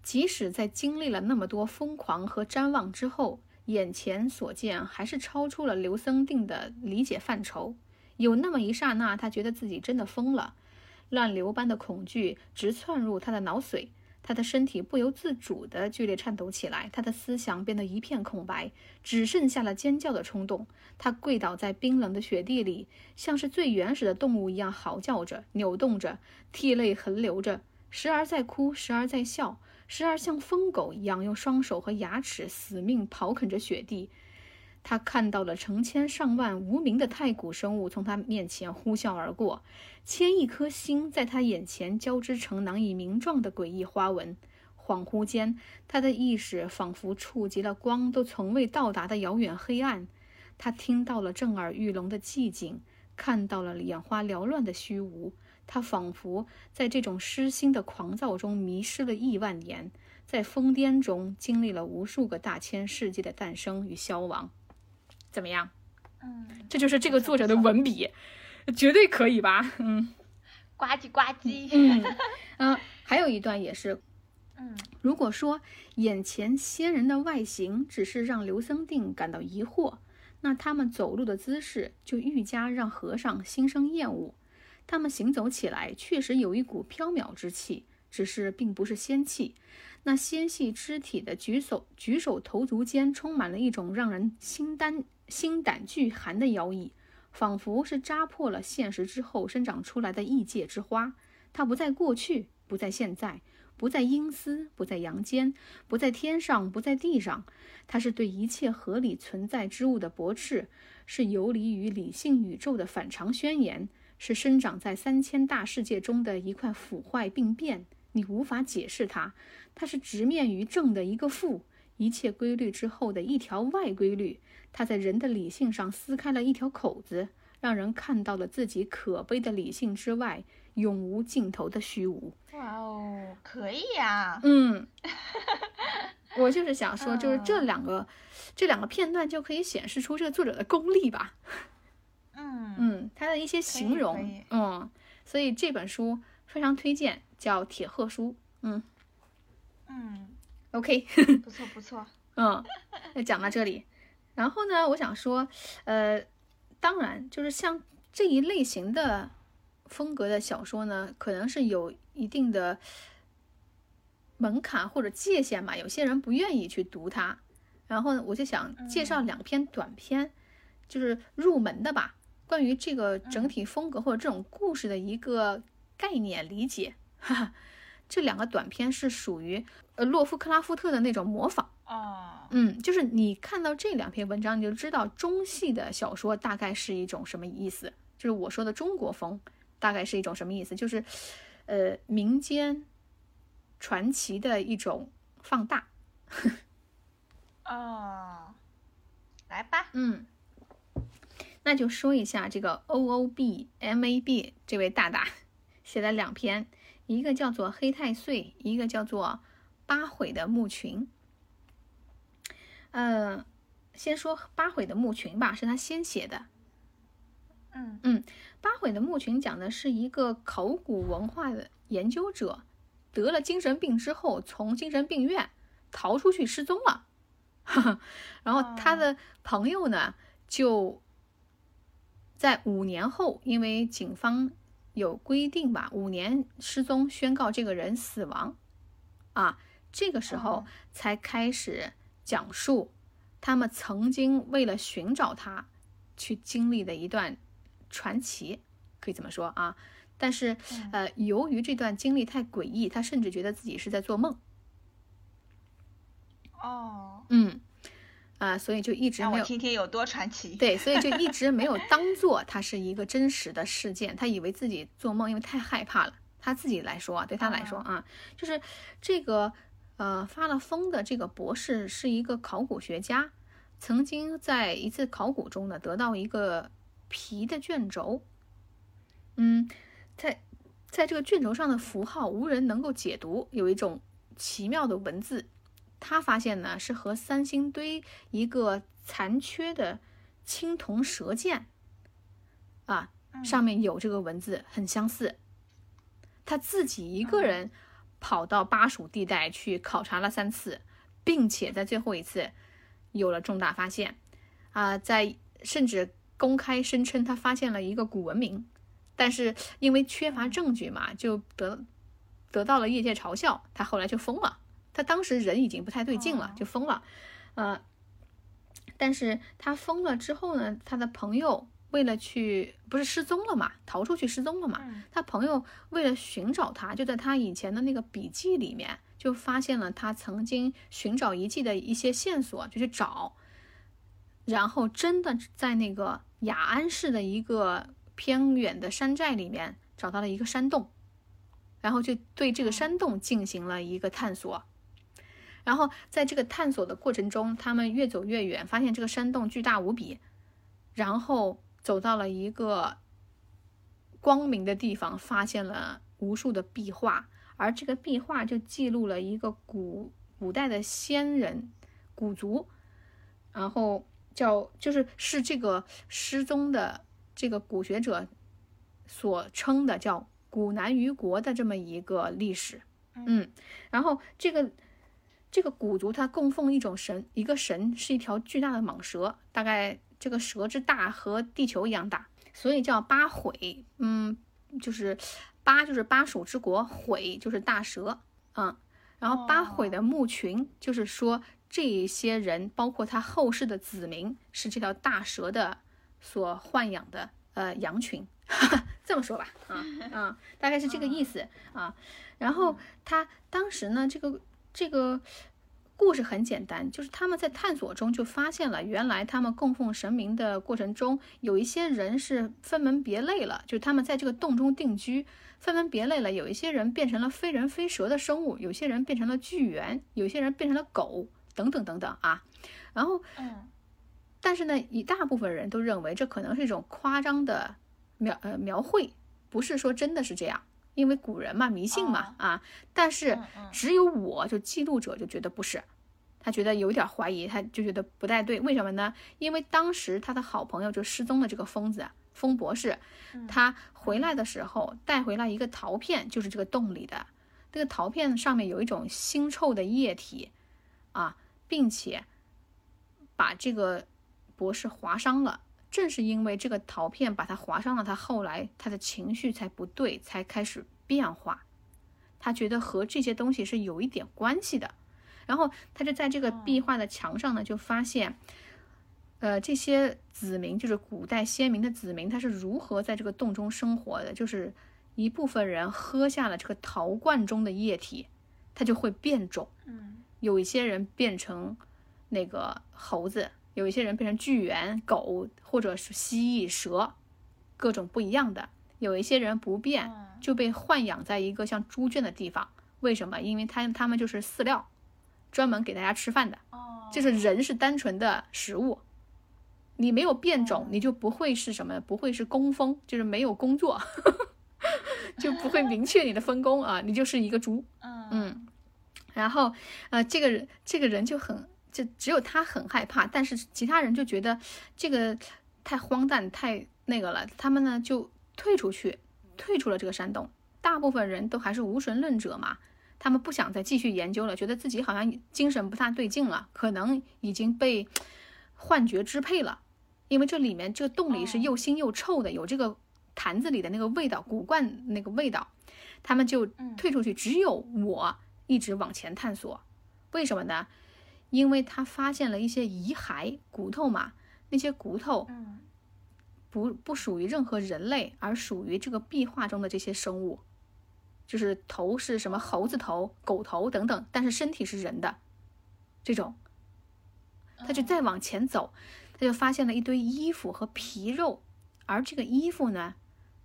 即使在经历了那么多疯狂和瞻望之后，眼前所见还是超出了刘僧定的理解范畴。有那么一刹那，他觉得自己真的疯了。”乱流般的恐惧直窜入他的脑髓，他的身体不由自主地剧烈颤抖起来，他的思想变得一片空白，只剩下了尖叫的冲动。他跪倒在冰冷的雪地里，像是最原始的动物一样嚎叫着、扭动着，涕泪横流着，时而在哭，时而在笑，时而像疯狗一样用双手和牙齿死命刨啃着雪地。他看到了成千上万无名的太古生物从他面前呼啸而过。千亿颗星在他眼前交织成难以名状的诡异花纹，恍惚间，他的意识仿佛触及了光都从未到达的遥远黑暗。他听到了震耳欲聋的寂静，看到了眼花缭乱的虚无。他仿佛在这种失心的狂躁中迷失了亿万年，在疯癫中经历了无数个大千世界的诞生与消亡。怎么样？嗯，这就是这个作者的文笔。绝对可以吧？嗯，呱唧呱唧。嗯嗯，还有一段也是，嗯，如果说眼前仙人的外形只是让刘僧定感到疑惑，那他们走路的姿势就愈加让和尚心生厌恶。他们行走起来确实有一股飘渺之气，只是并不是仙气。那纤细肢体的举手举手投足间，充满了一种让人心胆心胆俱寒的妖异。仿佛是扎破了现实之后生长出来的异界之花，它不在过去，不在现在，不在阴司，不在阳间，不在天上，不在地上。它是对一切合理存在之物的驳斥，是游离于理性宇宙的反常宣言，是生长在三千大世界中的一块腐坏病变。你无法解释它，它是直面于正的一个负，一切规律之后的一条外规律。他在人的理性上撕开了一条口子，让人看到了自己可悲的理性之外永无尽头的虚无。哇哦，可以呀！嗯，我就是想说，就是这两个，这两个片段就可以显示出这个作者的功力吧。嗯嗯，他的一些形容，嗯，所以这本书非常推荐，叫《铁鹤书》。嗯嗯，OK，不错不错。嗯，那讲到这里。然后呢，我想说，呃，当然，就是像这一类型的风格的小说呢，可能是有一定的门槛或者界限吧。有些人不愿意去读它。然后我就想介绍两篇短篇，就是入门的吧，关于这个整体风格或者这种故事的一个概念理解。哈哈，这两个短篇是属于呃洛夫克拉夫特的那种模仿。哦，嗯，就是你看到这两篇文章，你就知道中戏的小说大概是一种什么意思。就是我说的中国风，大概是一种什么意思？就是，呃，民间传奇的一种放大。哦，来吧，嗯，那就说一下这个 O O B M A B 这位大大写了两篇，一个叫做《黑太岁》，一个叫做《八悔的墓群》。嗯，先说八悔的墓群吧，是他先写的。嗯。嗯八悔的墓群讲的是一个考古文化的研究者得了精神病之后，从精神病院逃出去失踪了，然后他的朋友呢就在五年后，因为警方有规定吧，五年失踪宣告这个人死亡，啊，这个时候哦。才开始讲述他们曾经为了寻找他去经历的一段传奇，可以这么说啊。但是嗯呃，由于这段经历太诡异，他甚至觉得自己是在做梦，哦，嗯，啊、所以就一直没有听听有多传奇。对，所以就一直没有当做它是一个真实的事件，他以为自己做梦，因为太害怕了。他自己来说啊，对他来说啊，就是这个呃发了疯的这个博士是一个考古学家，曾经在一次考古中呢得到一个皮的卷轴，嗯，在在这个卷轴上的符号无人能够解读，有一种奇妙的文字。他发现呢是和三星堆一个残缺的青铜蛇剑啊上面有这个文字很相似。他自己一个人跑到巴蜀地带去考察了三次，并且在最后一次有了重大发现啊，在甚至公开声称他发现了一个古文明，但是因为缺乏证据嘛，就得得到了业界嘲笑，他后来就疯了。他当时人已经不太对劲了，就疯了，呃，但是他疯了之后呢，他的朋友为了去不是失踪了嘛，逃出去失踪了嘛，嗯。他朋友为了寻找他，就在他以前的那个笔记里面就发现了他曾经寻找遗迹的一些线索，就去找，然后真的在那个雅安市的一个偏远的山寨里面找到了一个山洞，然后就对这个山洞进行了一个探索。然后在这个探索的过程中，他们越走越远，发现这个山洞巨大无比，然后走到了一个光明的地方，发现了无数的壁画，而这个壁画就记录了一个古古代的先人古族，然后叫就是是这个失踪的这个古学者所称的叫古南于国的这么一个历史，嗯，然后这个。这个古族它供奉一种神，一个神是一条巨大的蟒蛇，大概这个蛇之大和地球一样大，所以叫八悔。嗯，就是八就是巴蜀之国，悔就是大蛇。嗯，然后八悔的墓群就是说这些人，包括他后世的子民，是这条大蛇的所豢养的呃羊群。这么说吧，啊啊，大概是这个意思啊。然后他当时呢，这个。这个故事很简单，就是他们在探索中就发现了，原来他们供奉神明的过程中，有一些人是分门别类了，就是他们在这个洞中定居，分门别类了。有一些人变成了非人非蛇的生物，有些人变成了巨猿，有些人变成了狗，等等等等啊。然后，嗯，但是呢，一大部分人都认为这可能是一种夸张的描呃描绘，不是说真的是这样。因为古人嘛，迷信嘛，啊，但是只有我就记录者就觉得不是，他觉得有点怀疑，他就觉得不太对。为什么呢？因为当时他的好朋友就失踪的这个疯子疯博士，他回来的时候带回来一个陶片，就是这个洞里的，这个陶片上面有一种腥臭的液体，啊，并且把这个博士划伤了。正是因为这个陶片把他划伤了，他后来他的情绪才不对，才开始变化。他觉得和这些东西是有一点关系的，然后他就在这个壁画的墙上呢，就发现，呃，这些子民就是古代先民的子民，他是如何在这个洞中生活的。就是一部分人喝下了这个陶罐中的液体，他就会变种。嗯，有一些人变成那个猴子。有一些人变成巨猿、狗，或者是蜥蜴、蛇，各种不一样的。有一些人不变，就被豢养在一个像猪圈的地方。为什么？因为他他们就是饲料，专门给大家吃饭的。哦，就是人是单纯的食物，你没有变种，你就不会是什么？不会是工蜂，就是没有工作，就不会明确你的分工啊，你就是一个猪。嗯嗯，然后呃，这个人这个人就很。就只有他很害怕，但是其他人就觉得这个太荒诞、太那个了，他们呢就退出去，退出了这个山洞。大部分人都还是无神论者嘛，他们不想再继续研究了，觉得自己好像精神不大对劲了，可能已经被幻觉支配了。因为这里面这个洞里是又腥又臭的，有这个坛子里的那个味道，古罐那个味道，他们就退出去。只有我一直往前探索，为什么呢？因为他发现了一些遗骸骨头嘛，那些骨头不不属于任何人类，而属于这个壁画中的这些生物。就是头是什么猴子头、狗头等等，但是身体是人的这种，他就再往前走，他就发现了一堆衣服和皮肉，而这个衣服呢，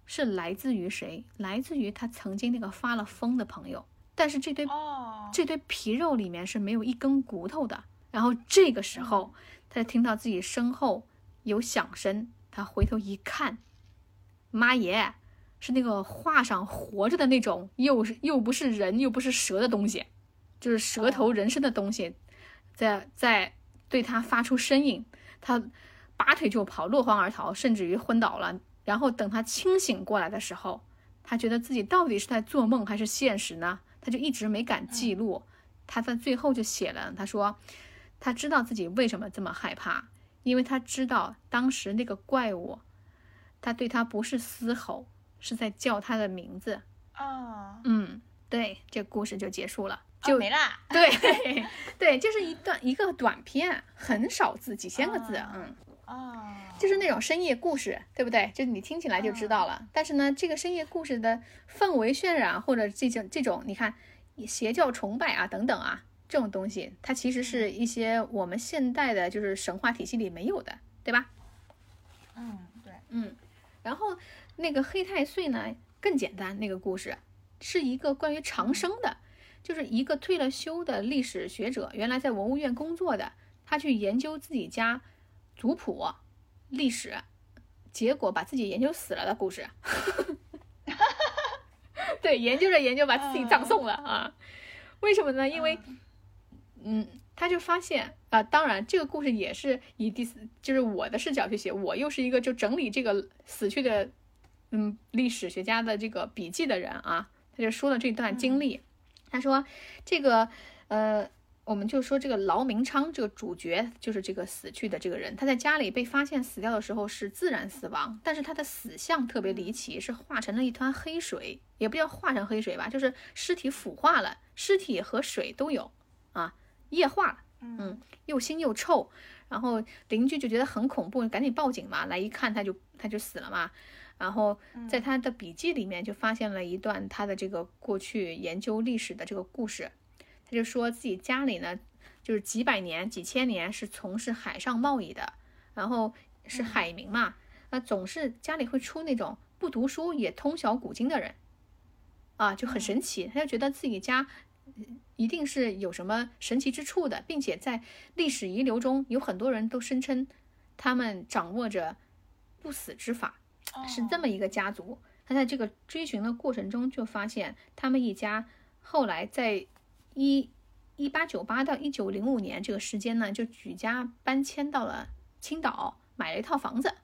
是来自于谁？来自于他曾经那个发了疯的朋友。但是这堆这堆皮肉里面是没有一根骨头的。然后这个时候，他就听到自己身后有响声，他回头一看，妈耶！是那个画上活着的那种，又是又不是人又不是蛇的东西，就是蛇头人身的东西，在在对他发出声音，他拔腿就跑，落荒而逃，甚至于昏倒了。然后等他清醒过来的时候，他觉得自己到底是在做梦还是现实呢？他就一直没敢记录。他在最后就写了，他说他知道自己为什么这么害怕，因为他知道当时那个怪物，他对他不是嘶吼。是在叫他的名字哦，嗯，对，这故事就结束了，就没啦。对对，就是一段一个短片，很少字，几千个字，嗯，啊，就是那种深夜故事，对不对？就你听起来就知道了。但是呢，这个深夜故事的氛围渲染，或者这种这种，你看邪教崇拜啊等等啊，这种东西，它其实是一些我们现代的，就是神话体系里没有的，对吧？嗯，对，嗯，然后。那个黑太岁呢更简单，那个故事是一个关于长生的，就是一个退了休的历史学者，原来在文物院工作的，他去研究自己家族谱历史，结果把自己研究死了的故事。对，研究着研究把自己葬送了啊？为什么呢？因为，嗯，他就发现啊，当然这个故事也是以第四，就是我的视角去写，我又是一个就整理这个死去的。嗯，历史学家的这个笔记的人啊，他就说了这段经历。他说，这个呃，我们就说这个劳明昌这个主角就是这个死去的这个人，他在家里被发现死掉的时候是自然死亡，但是他的死相特别离奇，是化成了一团黑水，也不叫化成黑水吧，就是尸体腐化了，尸体和水都有啊，液化了，嗯，又腥又臭，然后邻居就觉得很恐怖，赶紧报警嘛，来一看他就他就死了嘛。然后在他的笔记里面就发现了一段他的这个过去研究历史的这个故事，他就说自己家里呢，就是几百年、几千年是从事海上贸易的，然后是海民嘛，那总是家里会出那种不读书也通晓古今的人，啊，就很神奇，他就觉得自己家一定是有什么神奇之处的，并且在历史遗留中有很多人都声称他们掌握着不死之法。是这么一个家族，他在这个追寻的过程中就发现，他们一家后来在一一八九八到一九零五年这个时间呢，就举家搬迁到了青岛，买了一套房子，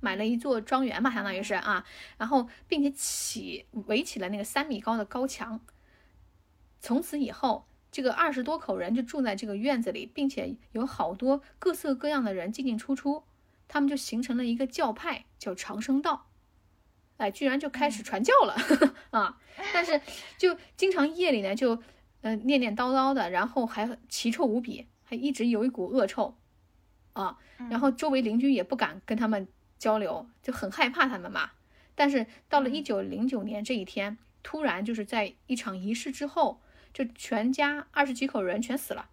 买了一座庄园嘛，相当于是啊，然后并且起围起了那个三米高的高墙。从此以后，这个二十多口人就住在这个院子里，并且有好多各色各样的人进进出出。他们就形成了一个教派，叫长生道，哎，居然就开始传教了 啊！但是就经常夜里呢，就嗯念念叨叨的，然后还奇臭无比，还一直有一股恶臭啊。然后周围邻居也不敢跟他们交流，就很害怕他们嘛。但是到了一九零九年这一天，突然就是在一场仪式之后，就全家二十几口人全死了，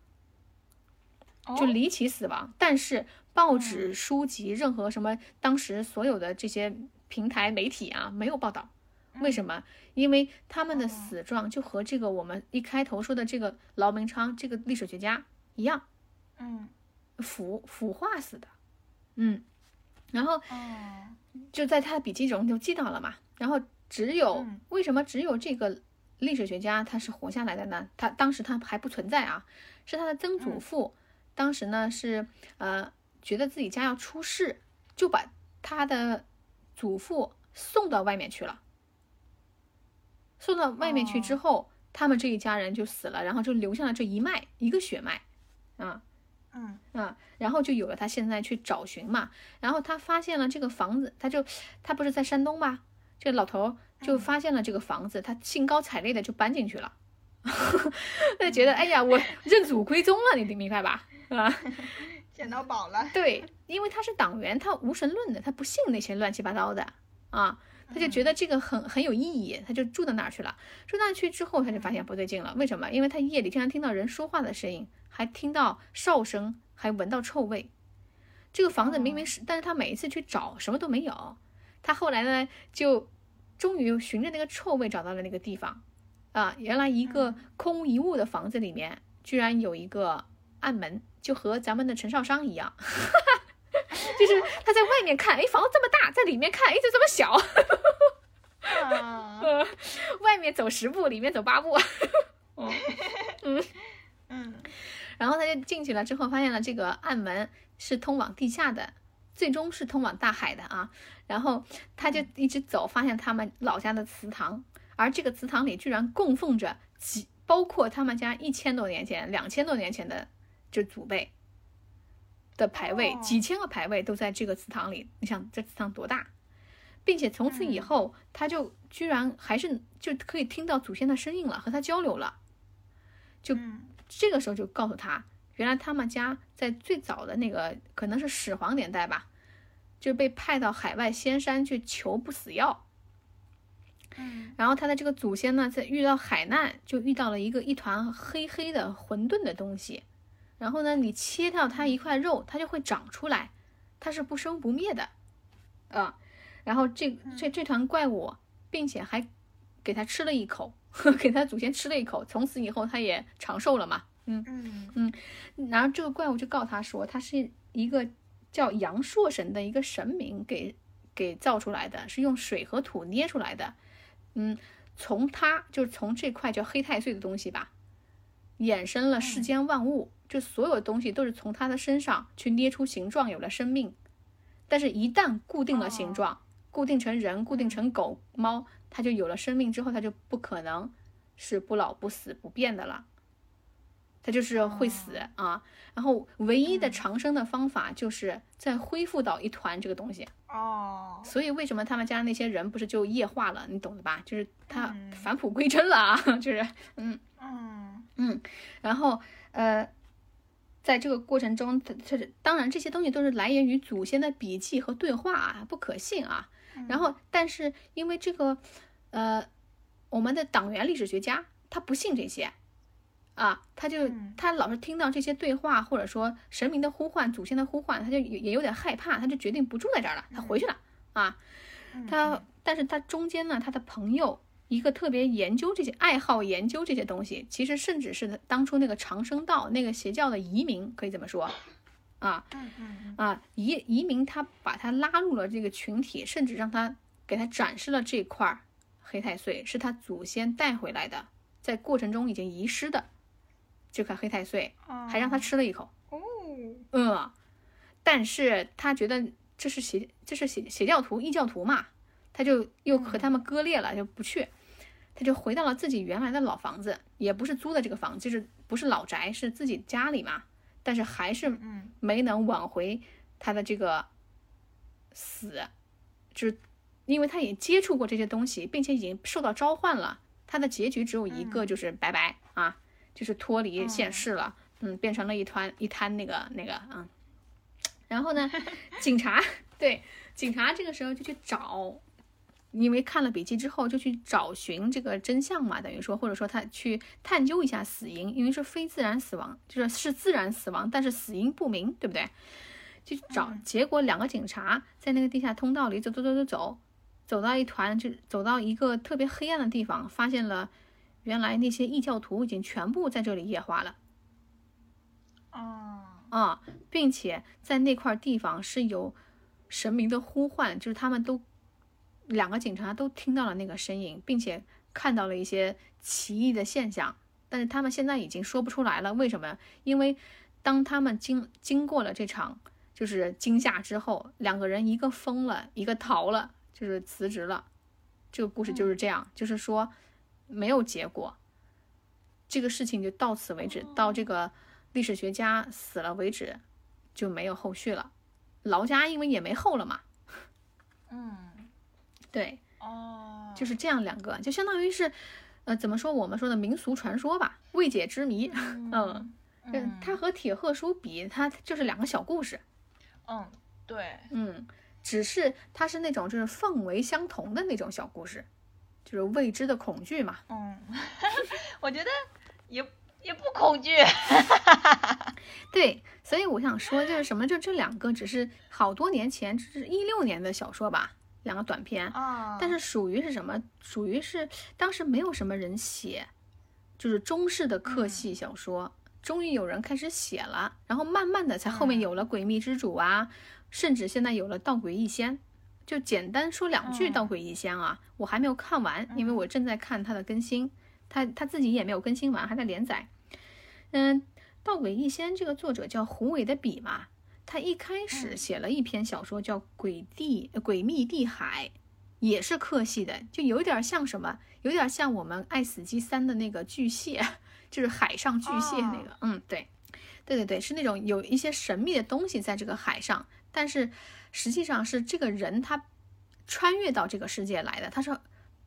就离奇死亡。但是。报纸、书籍，任何什么，当时所有的这些平台媒体啊，没有报道。为什么？因为他们的死状就和这个我们一开头说的这个劳明昌这个历史学家一样，嗯，腐腐化死的，嗯，然后就在他的笔记中就记到了嘛。然后只有为什么只有这个历史学家他是活下来的呢？他当时他还不存在啊，是他的曾祖父，当时呢是呃。觉得自己家要出事，就把他的祖父送到外面去了。送到外面去之后，他们这一家人就死了，然后就留下了这一脉一个血脉，啊，嗯啊，然后就有了他现在去找寻嘛。然后他发现了这个房子，他就他不是在山东吧？这个老头就发现了这个房子，他兴高采烈的就搬进去了。他觉得，哎呀，我认祖归宗了，你明白吧？啊，捡到宝了。对，因为他是党员，他无神论的，他不信那些乱七八糟的啊，他就觉得这个很很有意义，他就住到那儿去了。住那儿去之后，他就发现不对劲了，为什么？因为他夜里经常听到人说话的声音，还听到哨声，还闻到臭味。这个房子明明是，但是他每一次去找，什么都没有。他后来呢，就终于循着那个臭味找到了那个地方。啊，原来一个空无一物的房子里面，居然有一个暗门，就和咱们的陈少商一样，就是他在外面看，哎，房子这么大，在里面看，哎，就这么小，啊，呃，外面走十步，里面走八步，哦，嗯，嗯。然后他就进去了之后，发现了这个暗门是通往地下的，最终是通往大海的啊。然后他就一直走，发现他们老家的祠堂，而这个祠堂里居然供奉着几，包括他们家一千多年前、两千多年前的就祖辈的牌位，哦几千个牌位都在这个祠堂里。你想这祠堂多大？并且从此以嗯后，他就居然还是就可以听到祖先的声音了，和他交流了。就嗯这个时候就告诉他，原来他们家在最早的那个可能是始皇年代吧，就被派到海外仙山去求不死药。嗯然后他的这个祖先呢，在遇到海难，就遇到了一个一团黑黑的混沌的东西。然后呢，你切掉它一块肉，它就会长出来，它是不生不灭的，啊。然后这这这团怪物，并且还给它吃了一口，给它祖先吃了一口，从此以后它也长寿了嘛。嗯然后这个怪物就告他说，他是一个叫阳朔神的一个神明给给造出来的，是用水和土捏出来的。嗯，从他就是从这块叫黑太岁的东西吧，衍生了世间万物，就所有东西都是从它的身上去捏出形状，有了生命。但是，一旦固定了形状，固定成人，固定成狗、猫，它就有了生命之后，它就不可能是不老不死不变的了。它就是会死啊，然后唯一的长生的方法就是再恢复到一团这个东西。哦，所以为什么他们家那些人不是就液化了？你懂的吧？就是他嗯返璞归真了啊，就是嗯嗯嗯，然后呃，在这个过程中，它它是当然这些东西都是来源于祖先的笔记和对话啊，不可信啊。然后，但是因为这个呃，我们的党员历史学家他不信这些。啊，他就嗯他老是听到这些对话，或者说神明的呼唤、祖先的呼唤，他就也也有点害怕，他就决定不住在这儿了，他回去了啊。嗯他，但是他中间呢，他的朋友一个特别研究这些、爱好研究这些东西，其实甚至是当初那个长生道那个邪教的移民，可以这么说啊啊，移移民他把他拉入了这个群体，甚至让他给他展示了这块儿黑太岁，是他祖先带回来的，在过程中已经遗失的这块黑太岁，嗯，还让他吃了一口。哦，嗯，但是他觉得这是邪，这是邪邪教徒、异教徒嘛，他就又和他们割裂了，就不去，他就回到了自己原来的老房子，也不是租的这个房子，就是不是老宅，是自己家里嘛，但是还是嗯。没能挽回他的这个死，就是因为他也接触过这些东西，并且已经受到召唤了，他的结局只有一个，就是拜拜啊，就是脱离现世了，嗯，变成了一团一滩那个那个啊。然后呢，警察 对警察这个时候就去找，因为看了笔记之后就去找寻这个真相嘛，等于说或者说他去探究一下死因，因为是非自然死亡，就是是自然死亡，但是死因不明，对不对？就去找，结果两个警察在那个地下通道里走走走走走，走到一团就走到一个特别黑暗的地方，发现了原来那些异教徒已经全部在这里液化了。哦，啊，并且在那块地方是有神明的呼唤，就是他们都两个警察都听到了那个声音，并且看到了一些奇异的现象，但是他们现在已经说不出来了。为什么？因为当他们经经过了这场就是惊吓之后，两个人一个疯了，一个逃了，就是辞职了。这个故事就是这样，就是说没有结果，这个事情就到此为止，到这个历史学家死了为止，就没有后续了。劳家因为也没后了嘛。嗯，对，哦，就是这样两个，就相当于是，呃，怎么说我们说的民俗传说吧，未解之谜。嗯，嗯，它和铁鹤书比，它就是两个小故事。嗯，对，嗯，只是它是那种就是氛围相同的那种小故事，就是未知的恐惧嘛。嗯，我觉得也也不恐惧。对，所以我想说就是什么，就这两个只是好多年前，这是一六年的小说吧，两个短篇，啊，但是属于是什么？属于是当时没有什么人写，就是中式的客系小说，终于有人开始写了，然后慢慢的才后面有了《诡秘之主》啊，甚至现在有了《盗诡异仙》。就简单说两句《嗯盗诡异仙》啊，我还没有看完，因为我正在看它的更新，他他自己也没有更新完，还在连载。嗯，《盗诡异仙》这个作者叫胡伟的笔嘛，他一开始嗯写了一篇小说叫《诡地呃诡秘地海》，也是客系的，就有点像什么，有点像我们《爱死机三》的那个巨蟹，就是海上巨蟹那个。嗯，对，对对对，是那种有一些神秘的东西在这个海上，但是实际上是这个人他穿越到这个世界来的，他说。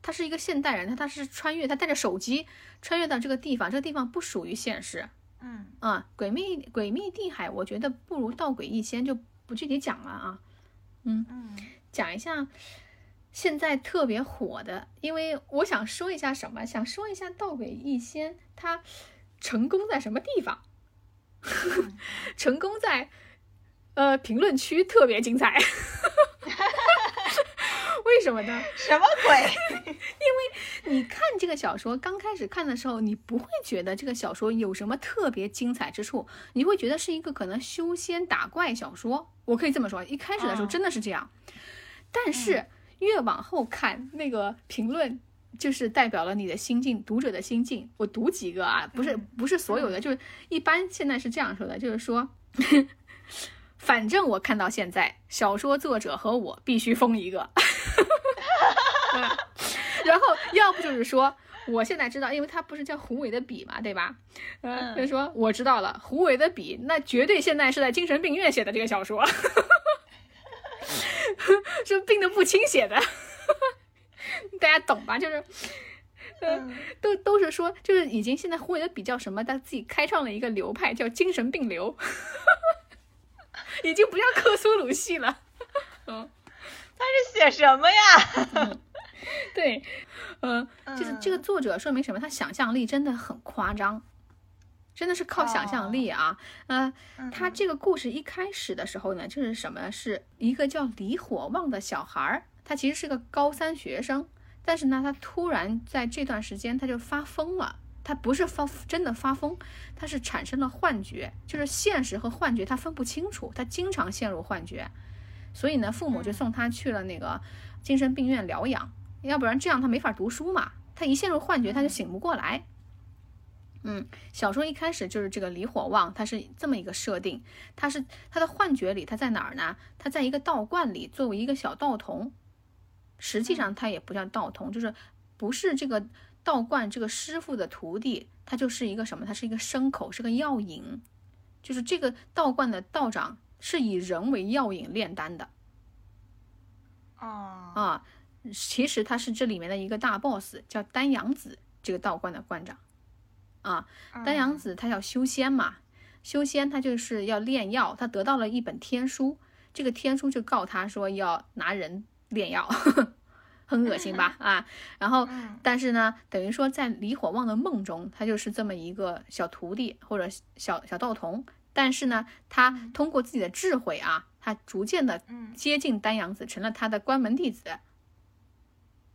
他是一个现代人，他他是穿越，他带着手机穿越到这个地方，这个地方不属于现实，嗯啊，诡秘诡秘地海，我觉得不如盗诡异仙，就不具体讲了啊。嗯讲一下现在特别火的，因为我想说一下什么，想说一下盗诡异仙它成功在什么地方？嗯 成功在呃评论区特别精彩。为什么呢？什么鬼？因为你看这个小说刚开始看的时候，你不会觉得这个小说有什么特别精彩之处，你会觉得是一个可能修仙打怪小说。我可以这么说，一开始的时候哦真的是这样，但是越往后看，那个评论就是代表了你的心境，读者的心境。我读几个啊，不是不是所有的，就是一般现在是这样说的，就是说。反正我看到现在，小说作者和我必须封一个。嗯然后要不就是说，我现在知道，因为他不是叫胡伟的笔嘛，对吧？呃，嗯就说我知道了，胡伟的笔，那绝对现在是在精神病院写的这个小说，是病得不轻写的，大家懂吧？就是。呃，嗯都都是说，就是已经现在胡伟的笔叫什么？他自己开创了一个流派，叫精神病流，已经不叫克苏鲁系了。嗯，他是写什么呀？对，嗯，就是这个嗯作者说明什么？他想象力真的很夸张，真的是靠想象力啊。呃，他这个故事一开始的时候呢，就是什么？是一个叫李火旺的小孩儿，他其实是个高三学生，但是呢，他突然在这段时间他就发疯了。他不是发真的发疯，他是产生了幻觉，就是现实和幻觉他分不清楚，他经常陷入幻觉。所以呢，父母就送他去了那个精神病院疗养，要不然这样他没法读书嘛。他一陷入幻觉，他就醒不过来。嗯，小说一开始就是这个李火旺，他是这么一个设定，他是他的幻觉里，他在哪儿呢？他在一个道观里作为一个小道童，实际上他也不叫道童，就是不是这个道观这个师傅的徒弟，他就是一个什么？他是一个牲口，是个药引，就是这个道观的道长是以人为药引炼丹的。哦，啊，其实他是这里面的一个大 boss，叫丹阳子，这个道观的观长。啊，丹阳子他要修仙嘛，修仙他就是要炼药，他得到了一本天书，这个天书就告他说要拿人炼药，很恶心吧？啊，然后嗯。但是呢，等于说在李火旺的梦中，他就是这么一个小徒弟或者小小道童，但是呢，他通过自己的智慧啊，他逐渐的嗯。接近丹阳子，成了他的关门弟子。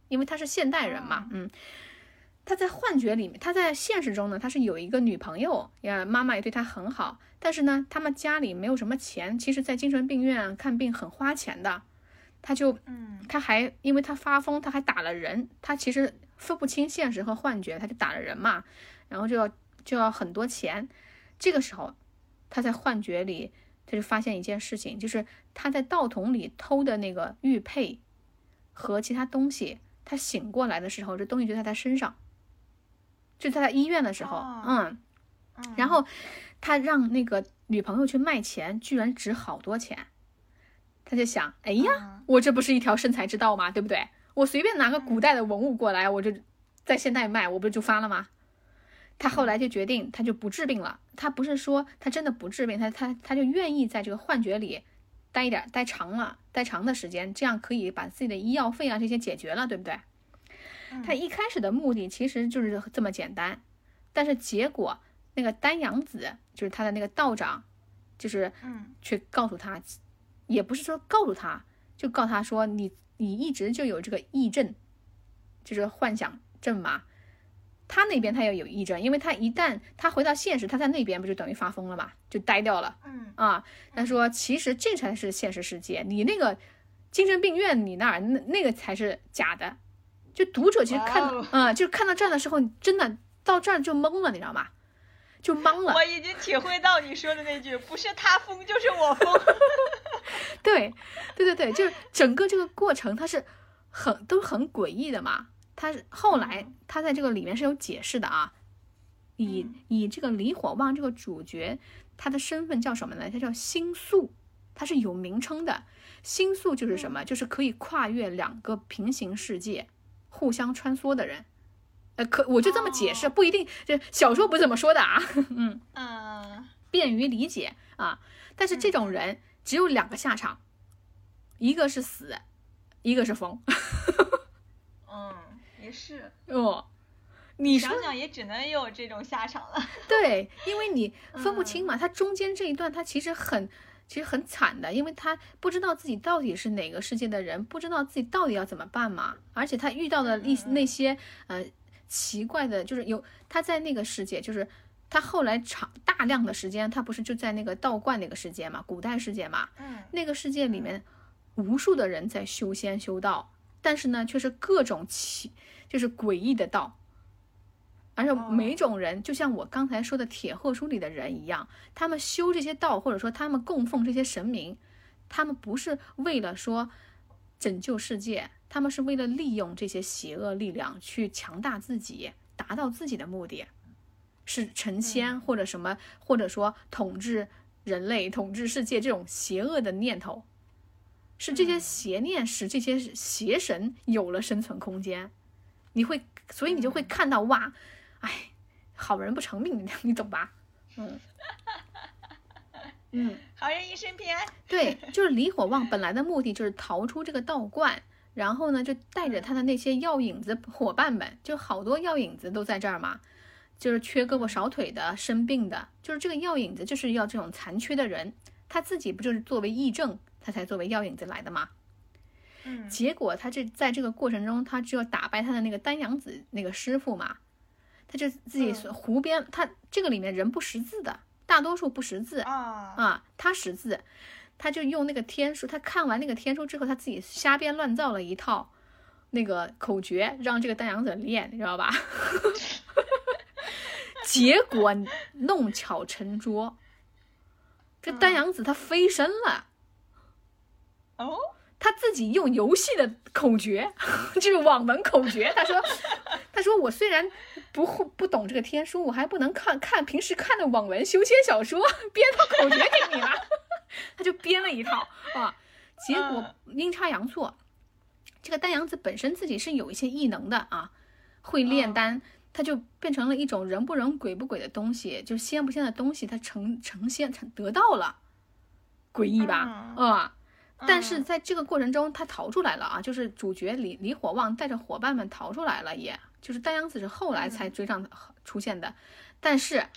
因为他是现代人嘛，嗯，他在幻觉里面，他在现实中呢，他是有一个女朋友，呀，妈妈也对他很好，但是呢，他们家里没有什么钱，其实，在精神病院看病很花钱的，他就嗯他还因为他发疯，他还打了人，他其实分不清现实和幻觉，他就打了人嘛，然后就要就要很多钱。这个时候，他在幻觉里，他就发现一件事情，就是他在道童里偷的那个玉佩和其他东西，他醒过来的时候，这东西就在他身上，就在他医院的时候，嗯然后他让那个女朋友去卖钱，居然值好多钱，他就想，哎呀，嗯我这不是一条生财之道吗？对不对？我随便拿个古代的文物过来，我就在现代卖，我不就发了吗？他后来就决定，他就不治病了。他不是说他真的不治病，他他他就愿意在这个幻觉里待一点，待长了，待长的时间，这样可以把自己的医药费啊这些解决了，对不对？他一开始的目的其实就是这么简单，但是结果那个丹阳子就是他的那个道长，就是嗯去告诉他，也不是说告诉他，就告诉他说你你一直就有这个癔症，就是幻想症嘛。他那边他也有癔症，因为他一旦他回到现实，他在那边不就等于发疯了嘛，就呆掉了嗯啊。他说其实这才是现实世界，你那个精神病院你那儿那那个才是假的。就读者其实看啊、哦就是看到这儿的时候，真的到这儿就懵了，你知道吗？就懵了。我已经体会到你说的那句，不是他疯就是我疯。对，对对对，就是整个这个过程，它是很都很诡异的嘛。他是后来嗯他在这个里面是有解释的啊，以嗯以这个李火旺这个主角，他的身份叫什么呢？他叫星宿，他是有名称的。星宿就是什么？就是可以跨越两个平行世界，互相穿梭的人。呃，可我就这么解释，哦不一定，这小说不是这么说的啊。嗯。嗯便于理解啊。但是这种人只有两个下场，一个是死，一个是疯。嗯，也是，哦，你说想想也只能有这种下场了。对，因为你分不嗯清嘛，他中间这一段他其实很。其实很惨的，因为他不知道自己到底是哪个世界的人，不知道自己到底要怎么办嘛。而且他遇到的那些呃奇怪的，就是有他在那个世界，就是他后来长大量的时间，他不是就在那个道观那个世界嘛，古代世界嘛，嗯那个世界里面，无数的人在修仙修道，但是呢，却是各种奇，就是诡异的道。而且哦每种人，就像我刚才说的铁鹤书里的人一样，他们修这些道，或者说他们供奉这些神明，他们不是为了说拯救世界，他们是为了利用这些邪恶力量去强大自己，达到自己的目的，是成仙或者什么，或者说统治人类、统治世界这种邪恶的念头。是这些嗯邪念使这些邪神有了生存空间，你会，所以你就会看到哇，哎，好人不成命，你懂吧？嗯，嗯，好人一生平安。对，就是李火旺本来的目的就是逃出这个道观，然后呢，就带着他的那些药引子伙伴们，就好多药引子都在这儿嘛，就是缺胳膊少腿的、生病的，就是这个药引子就是要这种残缺的人，他自己不就是作为义症，他才作为药引子来的吗？嗯结果他这在这个过程中，他只有打败他的那个丹阳子那个师傅嘛，他就自己嗯胡编，他这个里面人不识字的，大多数不识字啊啊，他识字，他就用那个天书，他看完那个天书之后，他自己瞎编乱造了一套那个口诀，让这个丹阳子练，你知道吧？结果弄巧成拙，这丹阳子他飞升了。哦，他自己用游戏的口诀，就是网文口诀。他说：“ 他说我虽然不会不懂这个天书，我还不能看看平时看的网文修仙小说，编套口诀给你了。”他就编了一套啊，结果阴差阳错，这个丹阳子本身自己是有一些异能的啊，会炼丹，他就变成了一种人不人鬼不鬼的东西，就是仙不仙的东西，他成成仙成得到了，诡异吧？嗯啊。但是嗯在这个过程中，他逃出来了啊，就是主角李李火旺带着伙伴们逃出来了也，就是丹阳子是后来才追上出现的，但是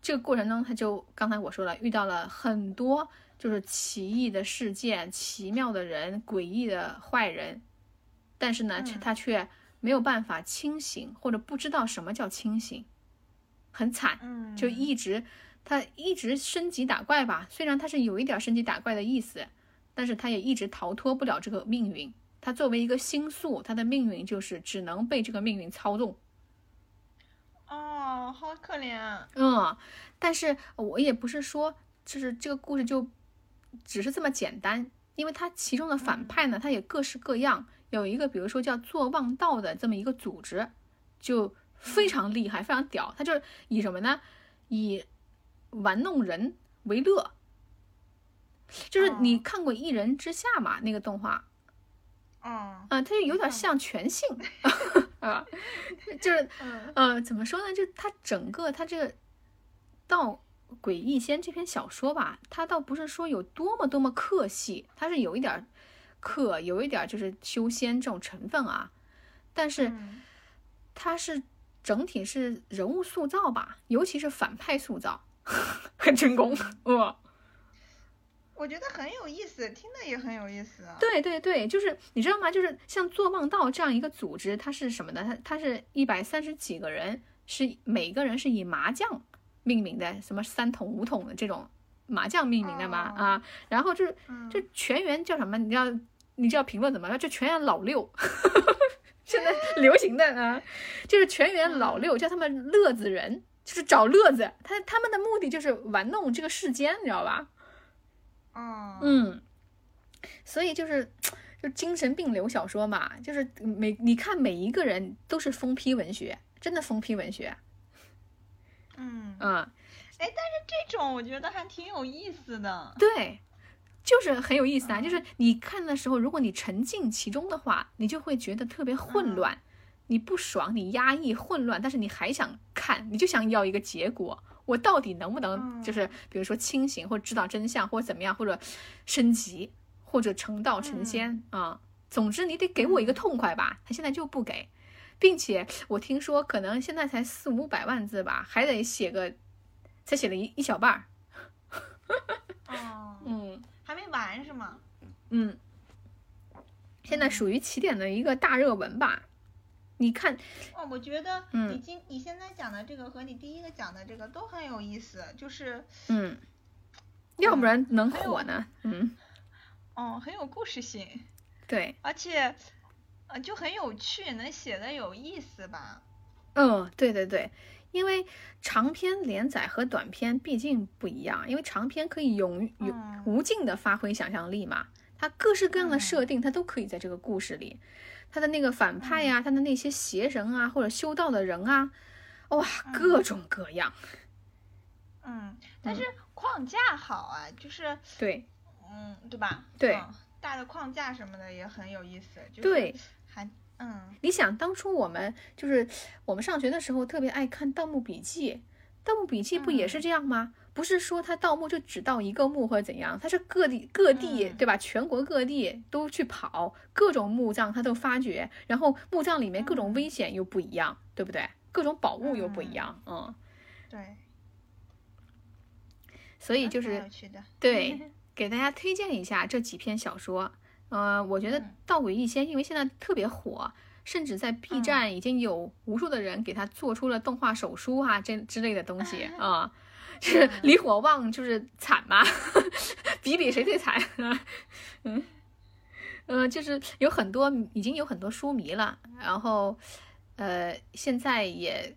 这个过程中，他就刚才我说了，遇到了很多就是奇异的事件、奇妙的人、诡异的坏人，但是呢，他却没有办法清醒，或者不知道什么叫清醒，很惨。嗯，就一直他一直升级打怪吧，虽然他是有一点升级打怪的意思，但是他也一直逃脱不了这个命运。他作为一个星宿，他的命运就是只能被这个命运操纵。哦，好可怜啊。嗯，但是我也不是说就是这个故事就只是这么简单，因为它其中的反派呢，他也各式各样，有一个比如说叫做望道的这么一个组织，就非常厉害，非常屌。他就是以什么呢？以玩弄人为乐。就是你看过《一人之下》嘛？那个动画，嗯啊，它就有点像全性 啊，就是呃，怎么说呢？就它整个它这个《道诡异仙》这篇小说吧，它倒不是说有多么多么客气，它是有一点客，有一点就是修仙这种成分啊，但是嗯它是整体是人物塑造吧，尤其是反派塑造 很成功，哇。我觉得很有意思，听的也很有意思。啊对对对，就是你知道吗？就是像做梦道这样一个组织，它是什么呢？它它是一百三十几个人，是每个人是以麻将命名的，什么三筒五筒的这种麻将命名的嘛、哦啊。然后就是嗯这全员叫什么？你知道你知道评论怎么了？就全员老六，现在流行的啊，就是全员老六，叫他们乐子人，就是找乐子。他他们的目的就是玩弄这个世间，你知道吧？嗯嗯，所以就是就精神病流小说嘛，就是每你看每一个人都是疯批文学，真的疯批文学，嗯啊，哎，嗯，这种我觉得还挺有意思的。对，就是很有意思啊。就是你看的时候，如果你沉浸其中的话，你就会觉得特别混乱，你不爽，你压抑混乱，但是你还想看，你就想要一个结果。我到底能不能嗯就是比如说清醒，或者知道真相，或者怎么样，或者升级，或者成道成仙啊、总之你得给我一个痛快吧。他现在就不给，并且我听说可能现在才四五百万字吧，还得写个，才写了一一小半儿。哦，嗯还没完是吗？嗯，现在属于起点的一个大热文吧。你看，哦，我觉得嗯你今你现在讲的这个和你第一个讲的这个都很有意思，就是嗯，要不然能火呢？嗯，哦很有故事性，对，而且呃就很有趣，能写的有意思吧？嗯，对对对，因为长篇连载和短篇毕竟不一样，因为长篇可以永永嗯无尽的发挥想象力嘛，它各式各样的嗯设定，它都可以在这个故事里。它的那个反派呀、它的那些邪神啊，或者修道的人啊，哇，各种各样。嗯，但嗯是框架好啊，就是对嗯，对吧？对嗯大的框架什么的也很有意思，就是对，还嗯你想当初我们就是我们上学的时候特别爱看《盗墓笔记》，《盗墓笔记》不也是这样吗？不是说他盗墓就只盗一个墓或者怎样，他是各地各地、嗯对吧？全国各地都去跑，各种墓葬他都发掘，然后墓葬里面各种危险又不一样，对不对？各种宝物又不一样，嗯，对，所以就是。对，给大家推荐一下这几篇小说。呃，我觉得《嗯盗诡异仙》因为现在特别火，甚至在 B 嗯站已经有无数的人给他做出了动画手书啊，这之类的东西啊。就是李火旺就是惨嘛，比比谁最惨嗯？嗯，呃，就是有很多已经有很多书迷了，然后呃，现在也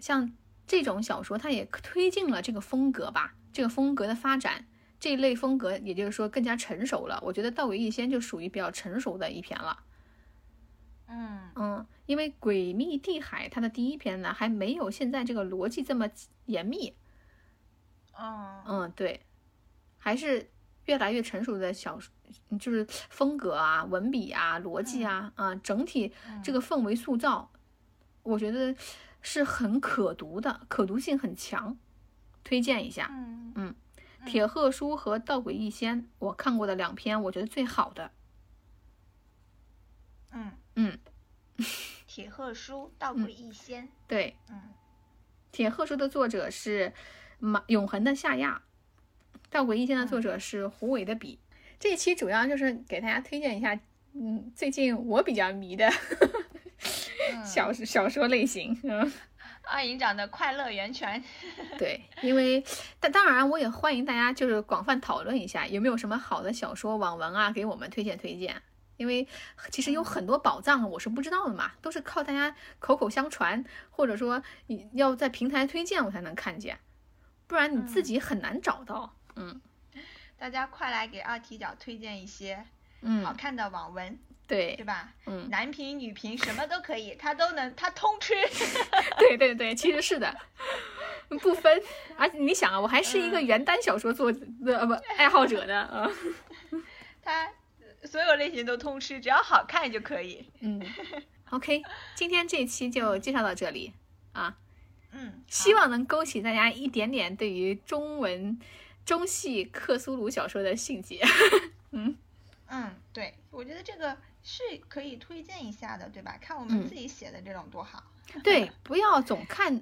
像这种小说，它也推进了这个风格吧，这个风格的发展，这一类风格也就是说更加成熟了。我觉得《盗诡异仙》就属于比较成熟的一篇了。嗯嗯，因为《诡秘地海》它的第一篇呢，还没有现在这个逻辑这么严密。嗯嗯，对，还是越来越成熟的小说，就是风格啊、文笔啊、逻辑啊，啊、整体这个氛围塑造，我觉得是很可读的，可读性很强，推荐一下。嗯嗯，铁鹤书和《道诡异仙》，我看过的两篇，我觉得最好的。嗯，嗯，铁鹤书《道诡异仙》。对，嗯铁鹤书的作者是马永恒的夏亚，《道诡异仙》的作者是胡伟的笔。这一期主要就是给大家推荐一下，嗯，最近我比较迷的 嗯小小说类型。嗯，二营长的快乐源泉。对，因为但当然我也欢迎大家就是广泛讨论一下，有没有什么好的小说网文啊，给我们推荐推荐。因为其实有很多宝藏我是不知道的嘛，都是靠大家口口相传，或者说你要在平台推荐我才能看见，不然你自己很难找到。嗯大家快来给二踢脚推荐一些好嗯，看的网文。对对吧？嗯，男频女频什么都可以，他都能，他通吃。对 对对，其实是的，不分。而且你想啊，我还是一个原单小说作者呃不爱好者呢啊。他所有类型都通吃，只要好看就可以。嗯，OK，今天这期就介绍到这里啊。嗯，希望能勾起大家一点点对于中文中系克苏鲁小说的兴趣。嗯嗯，对，我觉得这个是可以推荐一下的，对吧？看我们嗯自己写的这种多好。对，不要总看，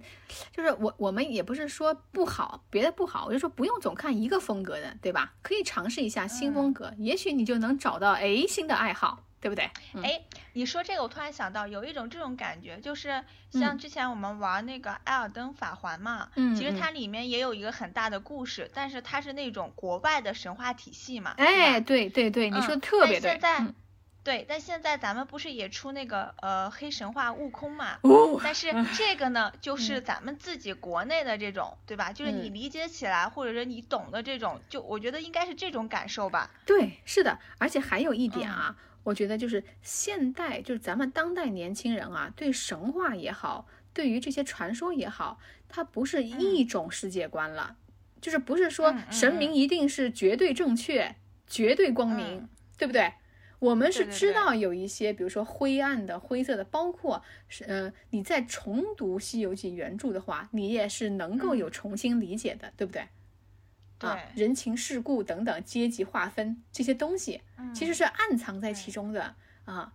就是我我们也不是说不好，别的不好，我就说不用总看一个风格的，对吧？可以尝试一下新风格，也许你就能找到哎新的爱好，对不对？嗯哎，你说这个，我突然想到，有一种这种感觉，就是像之前我们玩那个《艾尔登法环》嘛，嗯其实它里面也有一个很大的故事，但是它是那种国外的神话体系嘛，哎，对对对，你嗯说的特别对。对，但现在咱们不是也出那个呃黑神话悟空嘛？哦，但是 这个呢，就是咱们自己国内的这种，对吧？就是你嗯理解起来，或者是你懂的这种，就我觉得应该是这种感受吧。对，是的，而且还有一点嗯啊，我觉得就是现代，就是咱们当代年轻人啊，对神话也好，对于这些传说也好，它不是一种世界观了，就是不是说神明一定是绝对正确、绝对光明，嗯对不对？我们是知道有一些，比如说灰暗的、灰色的，包括是呃，你在重读《西游记》原著的话，你也是能够有重新理解的，对不对？啊，对人情世故等等阶级划分这些东西，其实嗯是暗藏在其中的啊。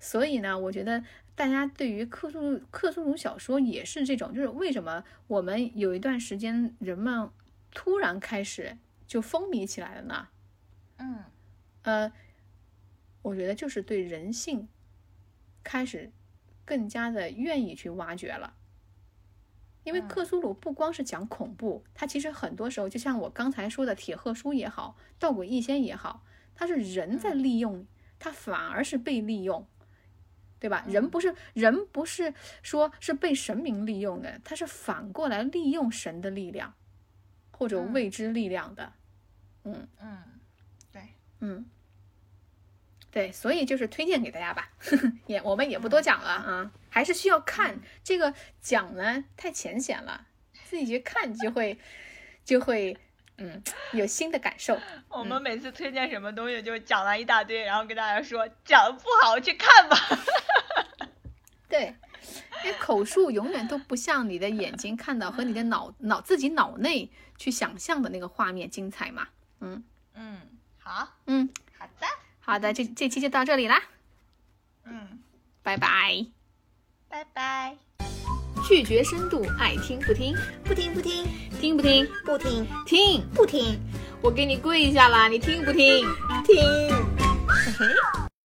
所以呢，我觉得大家对于克苏鲁克苏鲁小说也是这种，就是为什么我们有一段时间人们突然开始就风靡起来了呢？嗯呃，我觉得就是对人性开始更加的愿意去挖掘了。因为嗯。克苏鲁不光是讲恐怖，它其实很多时候就像我刚才说的铁鹤书也好，道鬼异仙也好，它是人在利用，它反而是被利用，对吧？人不是人不是说是被神明利用的，它是反过来利用神的力量或者嗯。未知力量的。嗯。嗯，对，嗯，对，所以就是推荐给大家吧，也我们也不多讲了啊，还是需要看这个讲呢太浅显了，自己去看就会就会嗯有新的感受。我们每次推荐什么东西就讲了一大堆，然后跟大家说讲的不好去看吧。对，因为口述永远都不像你的眼睛看到和你的脑脑自己脑内去想象的那个画面精彩嘛。嗯嗯，好，嗯，好的，好的，这这期就到这里啦，嗯，拜拜。拜拜。拒绝深度，爱听不听，不听不听听不听？不听听，不听我给你跪下啦，你听不听？听，嘿嘿。